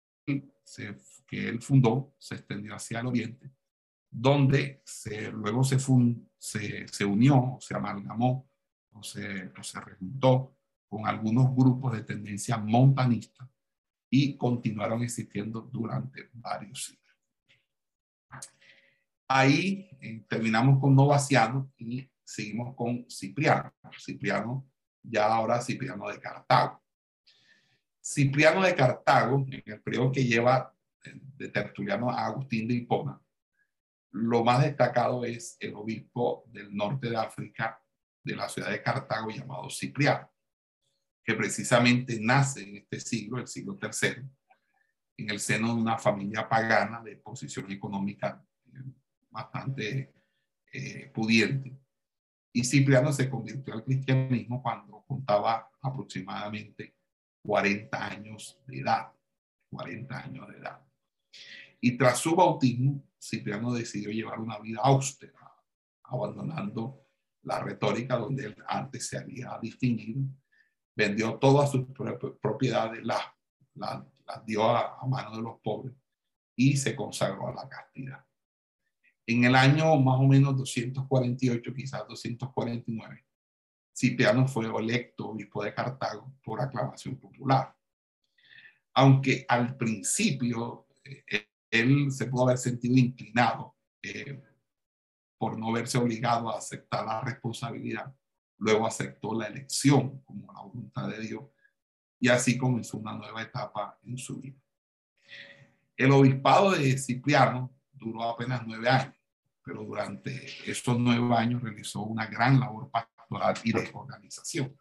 Speaker 2: se que él fundó se extendió hacia el oriente, donde se, luego se, se, se, unió, se amalgamó o se, o se rejuntó con algunos grupos de tendencia montanista y continuaron existiendo durante varios siglos. Ahí eh, terminamos con Novaciano y seguimos con Cipriano. Cipriano, ya ahora Cipriano de Cartago. Cipriano de Cartago, en el periodo que lleva de Tertuliano a Agustín de Hipona, lo más destacado es el obispo del norte de África, de la ciudad de Cartago, llamado Cipriano, que precisamente nace en este siglo, el siglo III, en el seno de una familia pagana de posición económica eh, bastante eh, pudiente. Y Cipriano se convirtió al cristianismo cuando contaba aproximadamente 40 años de edad. 40 años de edad. Y tras su bautismo, Cipriano decidió llevar una vida austera, abandonando la retórica donde él antes se había distinguido. Vendió todas sus propiedades, las la, dio a, a mano de los pobres y se consagró a la castidad. En el año más o menos 248, quizás 249, Cipriano fue electo obispo de Cartago por aclamación popular. Aunque al principio él se pudo haber sentido inclinado eh, por no verse obligado a aceptar la responsabilidad, luego aceptó la elección como la voluntad de Dios y así comenzó una nueva etapa en su vida. El obispado de Cipriano duró apenas nueve años, pero durante estos nueve años realizó una gran labor pastoral y de organización.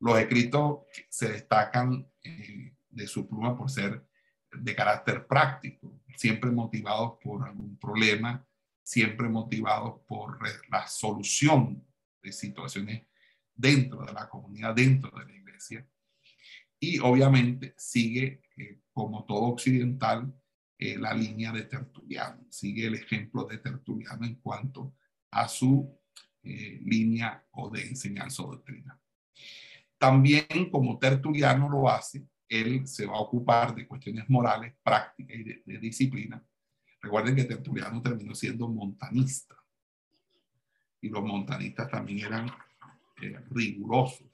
Speaker 2: Los escritos se destacan eh, de su pluma por ser de carácter práctico, siempre motivados por algún problema, siempre motivados por la solución de situaciones dentro de la comunidad, dentro de la iglesia. Y obviamente sigue, eh, como todo occidental, eh, la línea de Tertuliano, sigue el ejemplo de Tertuliano en cuanto a su eh, línea o de enseñanza doctrina. También como Tertuliano lo hace, él se va a ocupar de cuestiones morales, prácticas y de, disciplina. Recuerden que Tertuliano terminó siendo montanista y los montanistas también eran eh, rigurosos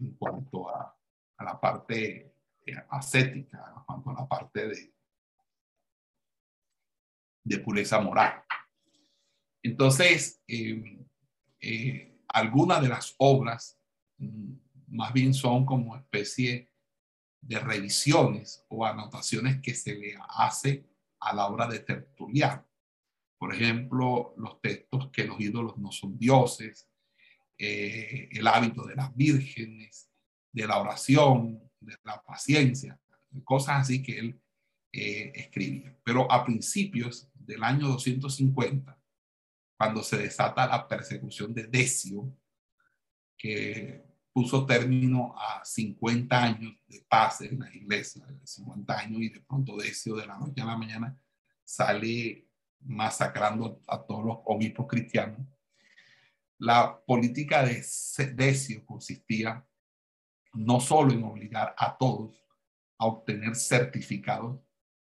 Speaker 2: en cuanto a, la parte ascética, en cuanto a la parte de, de pureza moral. Entonces, eh, eh, algunas de las obras mm, más bien son como especie de revisiones o anotaciones que se le hace a la obra de Tertuliano. Por ejemplo, los textos que los ídolos no son dioses, eh, el hábito de las vírgenes, de la oración, de la paciencia, cosas así que él escribía. Pero a principios del año 250, cuando se desata la persecución de Decio, que puso término a 50 años de paz en la iglesia, 50 años, y de pronto Decio de la noche a la mañana sale masacrando a todos los obispos cristianos. La política de Decio consistía no solo en obligar a todos a obtener certificados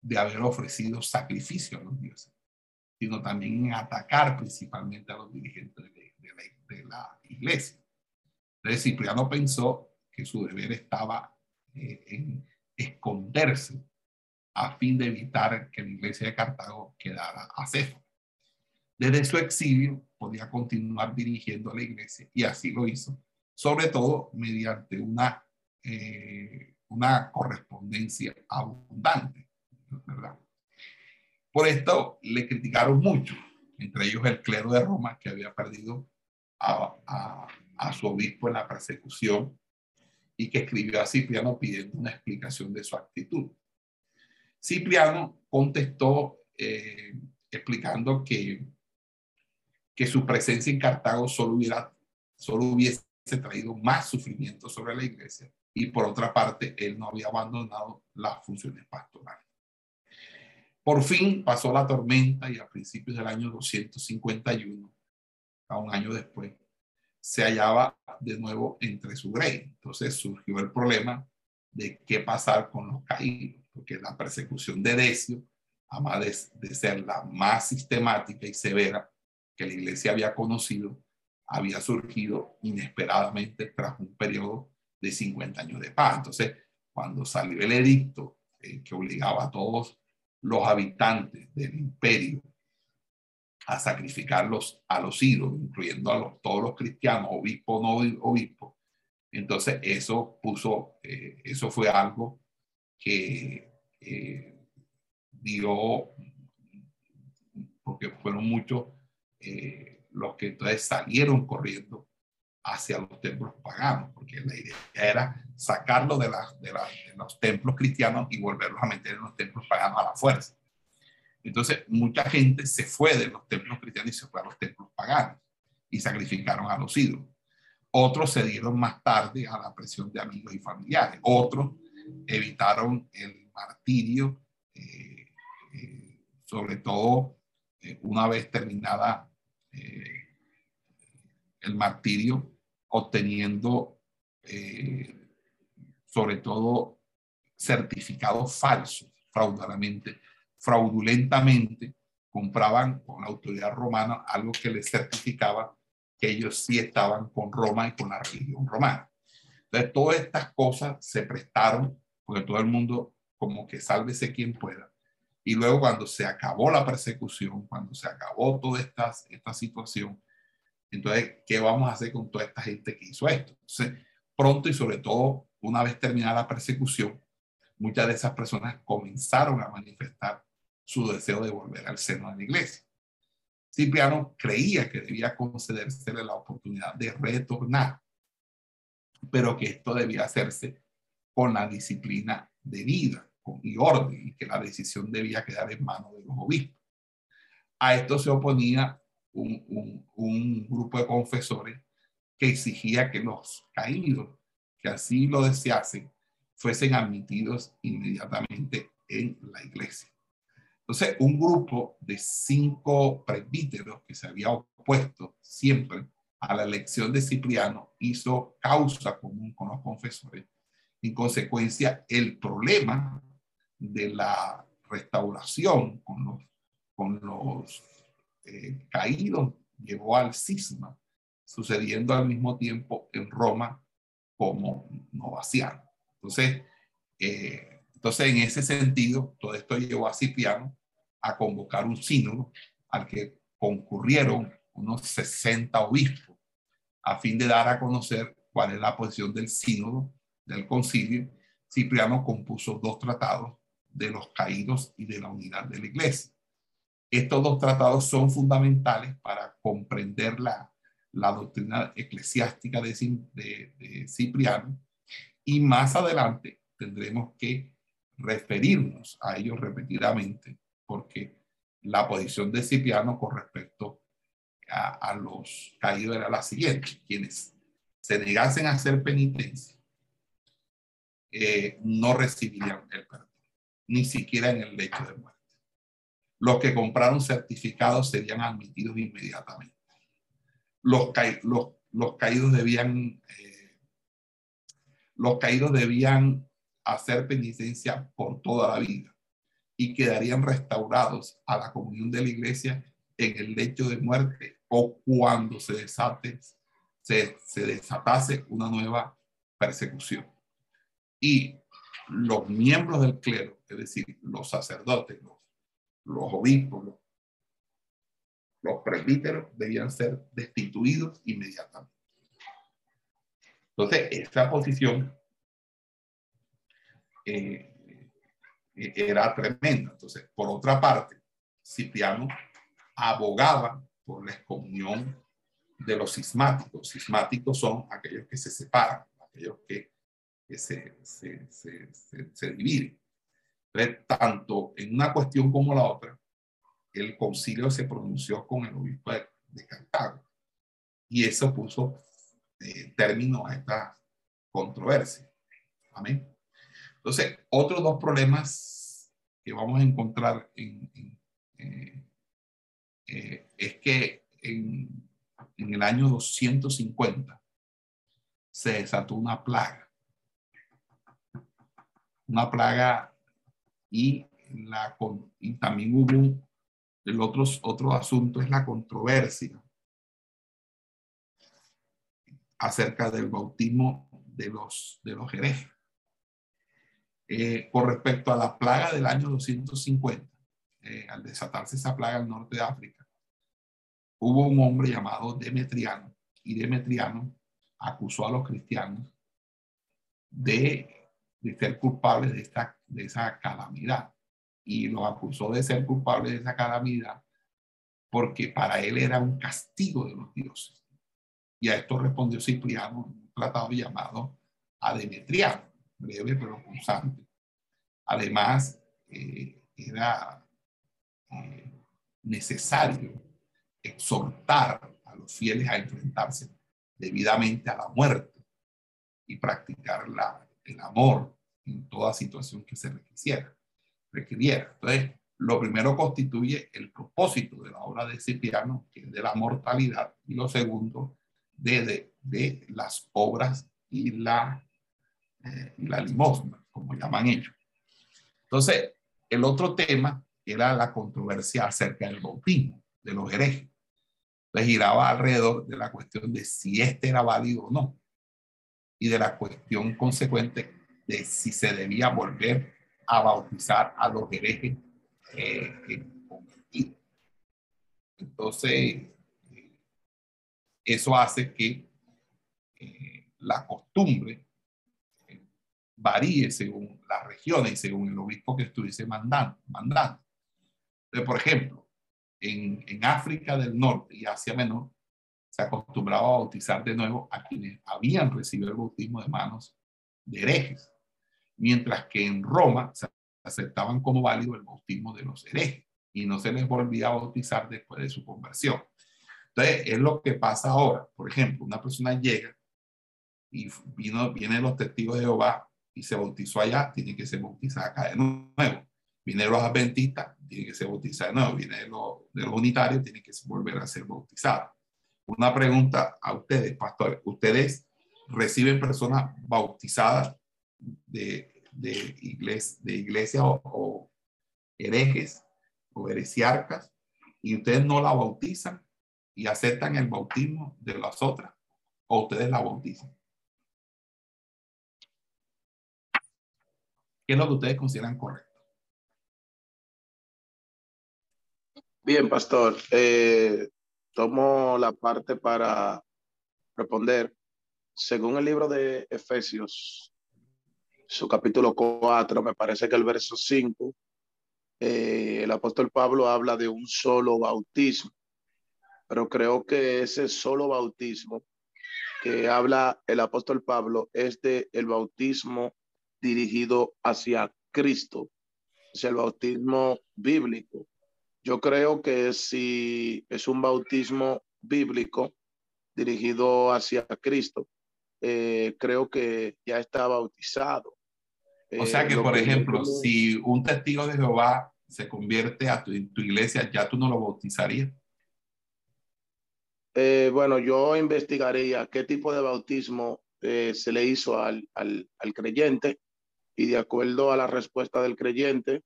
Speaker 2: de haber ofrecido sacrificio a los dioses, sino también en atacar principalmente a los dirigentes de, la, iglesia. Entonces Cipriano pensó que su deber estaba eh, en esconderse a fin de evitar que la iglesia de Cartago quedara a cero. Desde su exilio podía continuar dirigiendo a la iglesia y así lo hizo, sobre todo mediante una, eh, una correspondencia abundante. Por esto le criticaron mucho, entre ellos el clero de Roma, que había perdido a, su obispo en la persecución y que escribió a Cipriano pidiendo una explicación de su actitud. Cipriano contestó eh, explicando que, que su presencia en Cartago solo, hubiera, solo hubiese traído más sufrimiento sobre la iglesia y por otra parte él no había abandonado las funciones pastorales. Por fin pasó la tormenta y a principios del año 251, a un año después, se hallaba de nuevo entre su grey. Entonces surgió el problema de qué pasar con los caídos, porque la persecución de Decio, además de, de ser la más sistemática y severa que la iglesia había conocido, había surgido inesperadamente tras un periodo de 50 años de paz. Entonces, cuando salió el edicto eh, que obligaba a todos los habitantes del imperio a sacrificarlos a los ídolos, incluyendo a todos los cristianos, obispo no obispo. Entonces eso puso, eh, eso fue algo que eh, dio, porque fueron muchos eh, los que entonces salieron corriendo hacia los templos paganos, porque la idea era sacarlo de, de, los templos cristianos y volverlos a meter en los templos paganos a la fuerza. Entonces, mucha gente se fue de los templos cristianos y se fue a los templos paganos y sacrificaron a los ídolos. Otros se dieron más tarde a la presión de amigos y familiares. Otros evitaron el martirio, eh, eh, sobre todo eh, una vez terminada el martirio, obteniendo sobre todo certificados falsos, fraudulentamente, fraudulentamente compraban con la autoridad romana algo que les certificaba que ellos sí estaban con Roma y con la religión romana. Entonces, todas estas cosas se prestaron, porque todo el mundo como que sálvese quien pueda. Y luego cuando se acabó la persecución, cuando se acabó toda esta, esta situación, entonces, ¿qué vamos a hacer con toda esta gente que hizo esto? Entonces, pronto y sobre todo, una vez terminada la persecución, muchas de esas personas comenzaron a manifestar su deseo de volver al seno de la iglesia. Cipriano creía que debía concedérsele la oportunidad de retornar, pero que esto debía hacerse con la disciplina debida y orden, y que la decisión debía quedar en manos de los obispos. A esto se oponía un, un grupo de confesores que exigía que los caídos que así lo deseasen fuesen admitidos inmediatamente en la iglesia. Entonces, un grupo de cinco presbíteros que se había opuesto siempre a la elección de Cipriano hizo causa común con los confesores. En consecuencia, el problema de la restauración con los, con los eh, caídos llevó al cisma, sucediendo al mismo tiempo en Roma como Novaciano. Entonces, eh, entonces, en ese sentido, todo esto llevó a Cipriano a convocar un sínodo al que concurrieron unos 60 obispos a fin de dar a conocer cuál es la posición del sínodo, del concilio. Cipriano compuso dos tratados de los caídos y de la unidad de la iglesia. Estos dos tratados son fundamentales para comprender la, la doctrina eclesiástica de, de, de Cipriano y más adelante tendremos que referirnos a ellos repetidamente porque la posición de Cipriano con respecto a, los caídos era la siguiente, quienes se negasen a hacer penitencia eh, no recibirían el perdón, ni siquiera en el lecho de muerte. Los que compraron certificados serían admitidos inmediatamente. Los, caídos debían eh, los caídos debían hacer penitencia por toda la vida y quedarían restaurados a la comunión de la iglesia en el lecho de muerte o cuando se desate, se, se desatase una nueva persecución. Y los miembros del clero, es decir, los sacerdotes, los, los obispos, los, los presbíteros, debían ser destituidos inmediatamente. Entonces, esta posición eh, era tremenda. Entonces, por otra parte, Cipriano abogaba por la excomunión de los cismáticos. Cismáticos son aquellos que se separan, aquellos que, se, se, se, se, dividen. Entonces, tanto en una cuestión como la otra, el concilio se pronunció con el obispo de, de Cartago. Y eso puso eh, término a esta controversia. Amén. Entonces, otros dos problemas que vamos a encontrar en, eh, eh, es que en, el año 250 se desató una plaga. Una plaga y, la, y también hubo el otro, otro asunto es la controversia acerca del bautismo de los, de los herejes. Eh, con respecto a la plaga del año 250, eh, al desatarse esa plaga al norte de África, hubo un hombre llamado Demetriano y Demetriano acusó a los cristianos de, ser culpables de, esta, de esa calamidad y los acusó de ser culpables de esa calamidad porque para él era un castigo de los dioses. Y a esto respondió Cipriano un tratado llamado Ademetriano, breve pero pulsante. Además, eh, era eh, necesario exhortar a los fieles a enfrentarse debidamente a la muerte y practicar la, el amor en toda situación que se requiriera. requiriera. Entonces, lo primero constituye el propósito de la obra de Cipriano, que es de la mortalidad, y lo segundo, de, de, las obras y la, eh, la limosna, como llaman ellos. Entonces, el otro tema era la controversia acerca del bautismo de los herejes. le giraba alrededor de la cuestión de si este era válido o no y de la cuestión consecuente de si se debía volver a bautizar a los herejes eh, Entonces, eso hace que eh, la costumbre eh, varíe según las regiones y según el obispo que estuviese mandando. por ejemplo, en, en África del Norte y Asia Menor, se acostumbraba a bautizar de nuevo a quienes habían recibido el bautismo de manos de herejes, mientras que en Roma se aceptaban como válido el bautismo de los herejes y no se les volvía a bautizar después de su conversión. Entonces, es lo que pasa ahora. Por ejemplo, una persona llega y vino, vienen los testigos de Jehová y se bautizó allá, tiene que ser bautizada acá de nuevo. Viene los adventistas, tiene que ser bautizado de nuevo. Viene de los, de los unitarios, tiene que volver a ser bautizado. Una pregunta a ustedes, pastores. ¿Ustedes reciben personas bautizadas de, de, iglesia, de iglesia o, herejes o heresiarcas y ustedes no la bautizan y aceptan el bautismo de las otras o ustedes la bautizan? ¿Qué es lo que ustedes consideran correcto?
Speaker 3: Bien, pastor. Eh, tomo la parte para responder. Según el libro de Efesios, su capítulo 4, me parece que el verso 5, eh, el apóstol Pablo habla de un solo bautismo, pero creo que ese solo bautismo que habla el apóstol Pablo es de el bautismo dirigido hacia Cristo, es el bautismo bíblico. Yo creo que si es un bautismo bíblico dirigido hacia Cristo, eh, creo que ya está bautizado.
Speaker 2: O sea que, eh, por ejemplo, si un testigo de Jehová se convierte a tu, tu iglesia, ¿ya tú no lo bautizarías?
Speaker 3: Eh, bueno, yo investigaría qué tipo de bautismo se le hizo al, al, al creyente y de acuerdo a la respuesta del creyente,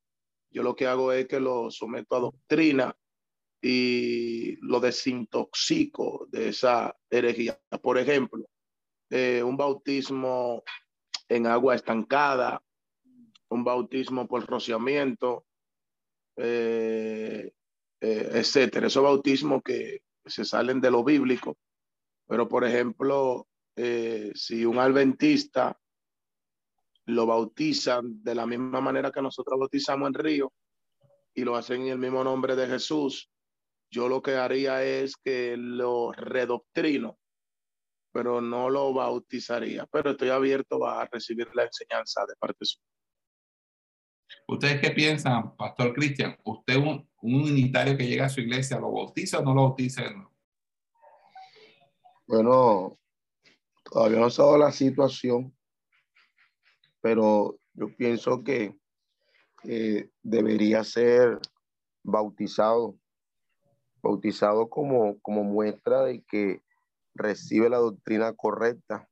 Speaker 3: yo lo que hago es que lo someto a doctrina y lo desintoxico de esa herejía. Por ejemplo, eh, un bautismo en agua estancada, un bautismo por rociamiento, eh, eh, etcétera. Esos bautismos que se salen de lo bíblico. Pero, por ejemplo, si un adventista lo bautizan de la misma manera que nosotros bautizamos en Río y lo hacen en el mismo nombre de Jesús, yo lo que haría es que lo redoctrino, pero no lo bautizaría, pero estoy abierto a recibir la enseñanza de parte suya.
Speaker 2: ¿Ustedes qué piensan, Pastor Cristian? ¿Usted, un, un, unitario que llega a su iglesia, lo bautiza o no lo bautiza?
Speaker 4: Bueno, todavía no ha dado la situación, pero yo pienso que debería ser bautizado, bautizado como, como muestra de que recibe la doctrina correcta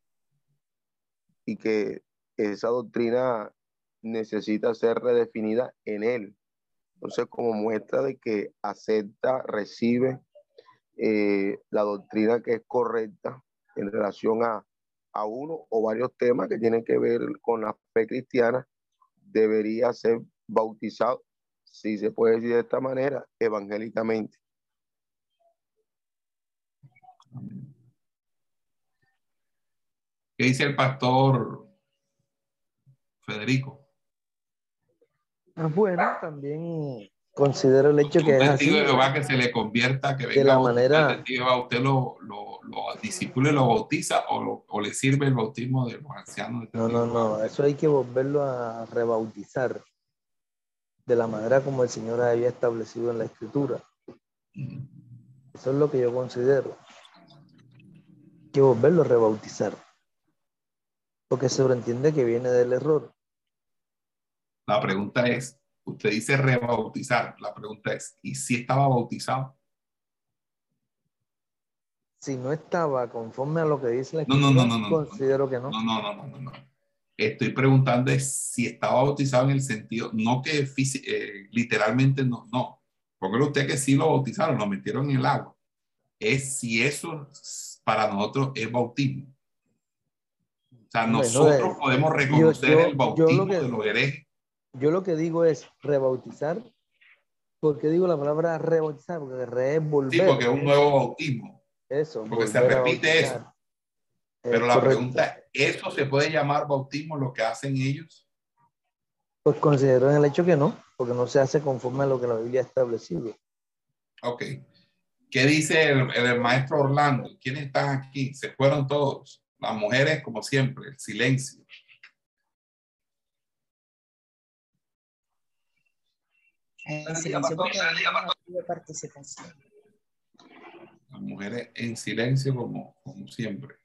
Speaker 4: y que esa doctrina necesita ser redefinida en él. Entonces, como muestra de que acepta, recibe eh, la doctrina que es correcta en relación a, a uno o varios temas que tienen que ver con la fe cristiana, debería ser bautizado, si se puede decir de esta manera, evangélicamente.
Speaker 2: ¿Qué dice el pastor Federico?
Speaker 5: Ah, bueno, también considero el hecho que
Speaker 2: es así, de Jehová que se le convierta, que venga
Speaker 5: de la manera,
Speaker 2: usted lo, lo, lo discípulo y lo bautiza o, o, le sirve el bautismo de los ancianos.
Speaker 5: no, no, no, eso hay que volverlo a rebautizar de la manera como el Señor había establecido en la Escritura. Eso es lo que yo considero. Hay que volverlo a rebautizar. Porque se sobreentiende que viene del error.
Speaker 2: La pregunta es, usted dice rebautizar, la pregunta es, ¿y si estaba bautizado?
Speaker 5: Si no estaba conforme a lo que dice la escritura,
Speaker 2: no, no, no, no,
Speaker 5: considero que no.
Speaker 2: No, no, no, no, no. Estoy preguntando si estaba bautizado en el sentido, no que eh, literalmente no, no. Porque usted que sí lo bautizaron, lo metieron en el agua. es si eso para nosotros es bautismo. O sea,
Speaker 5: Hombre, no,
Speaker 2: nosotros
Speaker 5: eh,
Speaker 2: podemos reconocer
Speaker 5: yo-
Speaker 2: el
Speaker 5: yo
Speaker 2: bautismo
Speaker 5: lo que-
Speaker 2: de los herejes.
Speaker 5: Yo lo que digo es rebautizar. ¿Por qué digo la palabra rebautizar? Porque re es volver.
Speaker 2: Sí, porque es un nuevo bautismo.
Speaker 5: Eso.
Speaker 2: porque se repite eso.
Speaker 5: Es
Speaker 2: Pero la
Speaker 5: correcto.
Speaker 2: pregunta, ¿eso se puede llamar bautismo lo que hacen ellos?
Speaker 5: Pues considero en el hecho que no, porque no se hace conforme a lo que la Biblia ha establecido.
Speaker 2: Ok. ¿Qué dice el, el maestro Orlando? ¿Quiénes están aquí? Se fueron todos. Las mujeres, como siempre, el silencio.
Speaker 6: En silencio porque no tuve participación.
Speaker 2: Las mujeres en silencio, como, como siempre.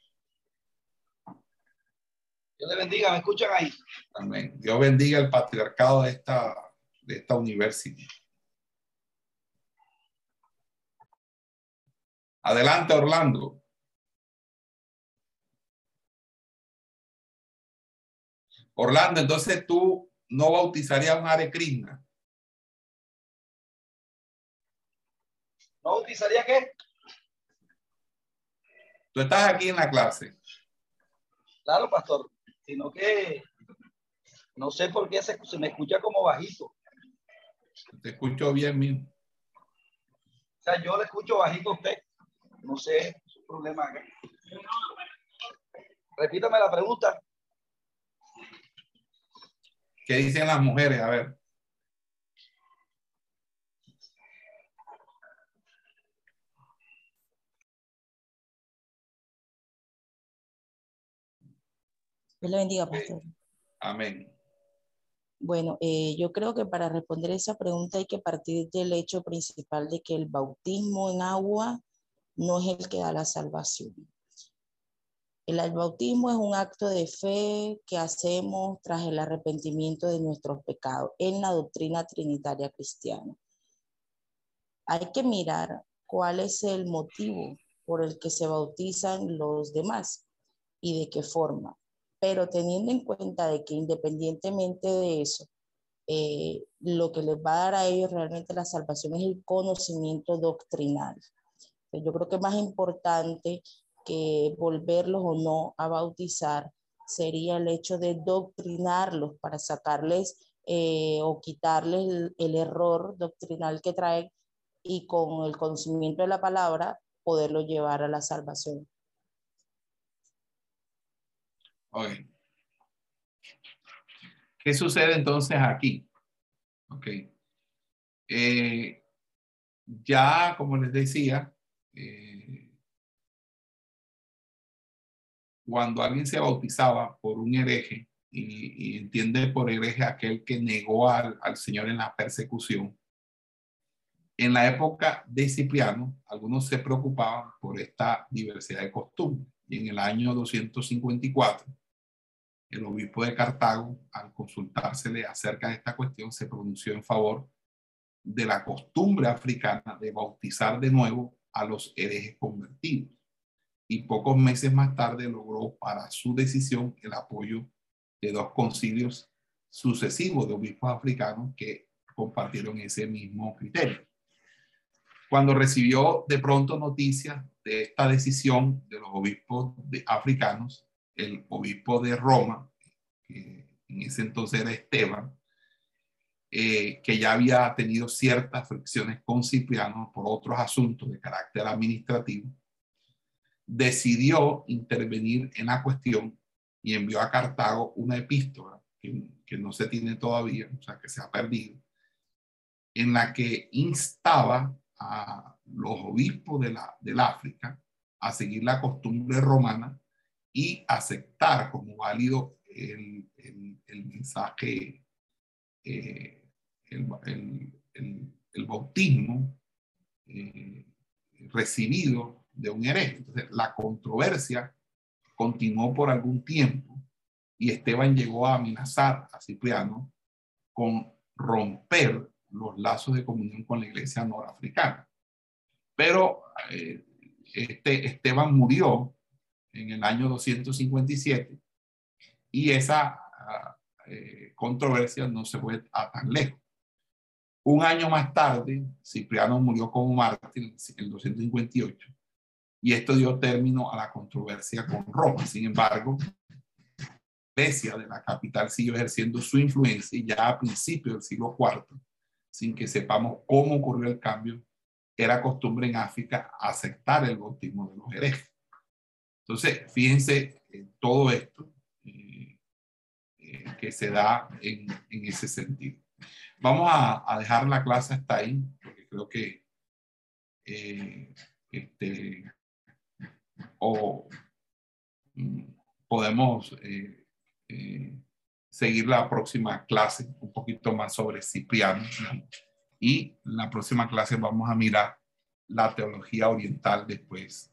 Speaker 7: Dios le bendiga, ¿me escuchan ahí?
Speaker 2: Amén. Dios bendiga el patriarcado de esta, de esta universidad. Adelante, Orlando. Orlando, entonces tú no bautizarías un Hare Krishna.
Speaker 7: ¿No utilizaría qué?
Speaker 2: Tú estás aquí en la clase.
Speaker 7: Claro, pastor. Sino que no sé por qué se, se me escucha como bajito.
Speaker 2: Te escucho bien, mismo.
Speaker 7: O sea, yo le escucho bajito a usted. No sé su problema acá. Repítame la pregunta.
Speaker 2: ¿Qué dicen las mujeres? A ver.
Speaker 6: Dios le bendiga, pastor.
Speaker 2: Amén.
Speaker 6: Bueno, eh, yo creo que para responder esa pregunta hay que partir del hecho principal de que el bautismo en agua no es el que da la salvación. El, el bautismo es un acto de fe que hacemos tras el arrepentimiento de nuestros pecados en la doctrina trinitaria cristiana. Hay que mirar cuál es el motivo por el que se bautizan los demás y de qué forma pero teniendo en cuenta de que independientemente de eso, eh, lo que les va a dar a ellos realmente la salvación es el conocimiento doctrinal. Yo creo que más importante que volverlos o no a bautizar sería el hecho de doctrinarlos para sacarles eh, o quitarles el, el error doctrinal que traen y con el conocimiento de la palabra poderlo llevar a la salvación.
Speaker 2: Ok. ¿Qué sucede entonces aquí? Ok. Eh, ya, como les decía, eh, cuando alguien se bautizaba por un hereje, y, y entiende por hereje aquel que negó al, al Señor en la persecución, en la época de Cipriano, algunos se preocupaban por esta diversidad de costumbres. Y en el año 254, el obispo de Cartago, al consultársele acerca de esta cuestión, se pronunció en favor de la costumbre africana de bautizar de nuevo a los herejes convertidos. Y pocos meses más tarde logró para su decisión el apoyo de dos concilios sucesivos de obispos africanos que compartieron ese mismo criterio. Cuando recibió de pronto noticias de esta decisión de los obispos de africanos, el obispo de Roma, que en ese entonces era Esteban, eh, que ya había tenido ciertas fricciones con Cipriano por otros asuntos de carácter administrativo, decidió intervenir en la cuestión y envió a Cartago una epístola que, no se tiene todavía, o sea, que se ha perdido, en la que instaba a los obispos de la, del África a seguir la costumbre romana y aceptar como válido el, el, mensaje, eh, el, el, el, bautismo eh, recibido de un hereje. Entonces, la controversia continuó por algún tiempo y Esteban llegó a amenazar a Cipriano con romper los lazos de comunión con la iglesia norafricana. Pero eh, este, Esteban murió en el año 257 y esa uh, eh, controversia no se fue a tan lejos. Un año más tarde, Cipriano murió como mártir en el 258 y esto dio término a la controversia con Roma. Sin embargo, iglesia de la capital siguió ejerciendo su influencia y ya a principios del siglo IV, sin que sepamos cómo ocurrió el cambio, era costumbre en África aceptar el bautismo de los herejes. Entonces, fíjense en todo esto eh, eh, que se da en, ese sentido. Vamos a, dejar la clase hasta ahí, porque creo que eh, este, o mm, podemos eh, eh, seguir la próxima clase un poquito más sobre Cipriano. Y en la próxima clase vamos a mirar la teología oriental después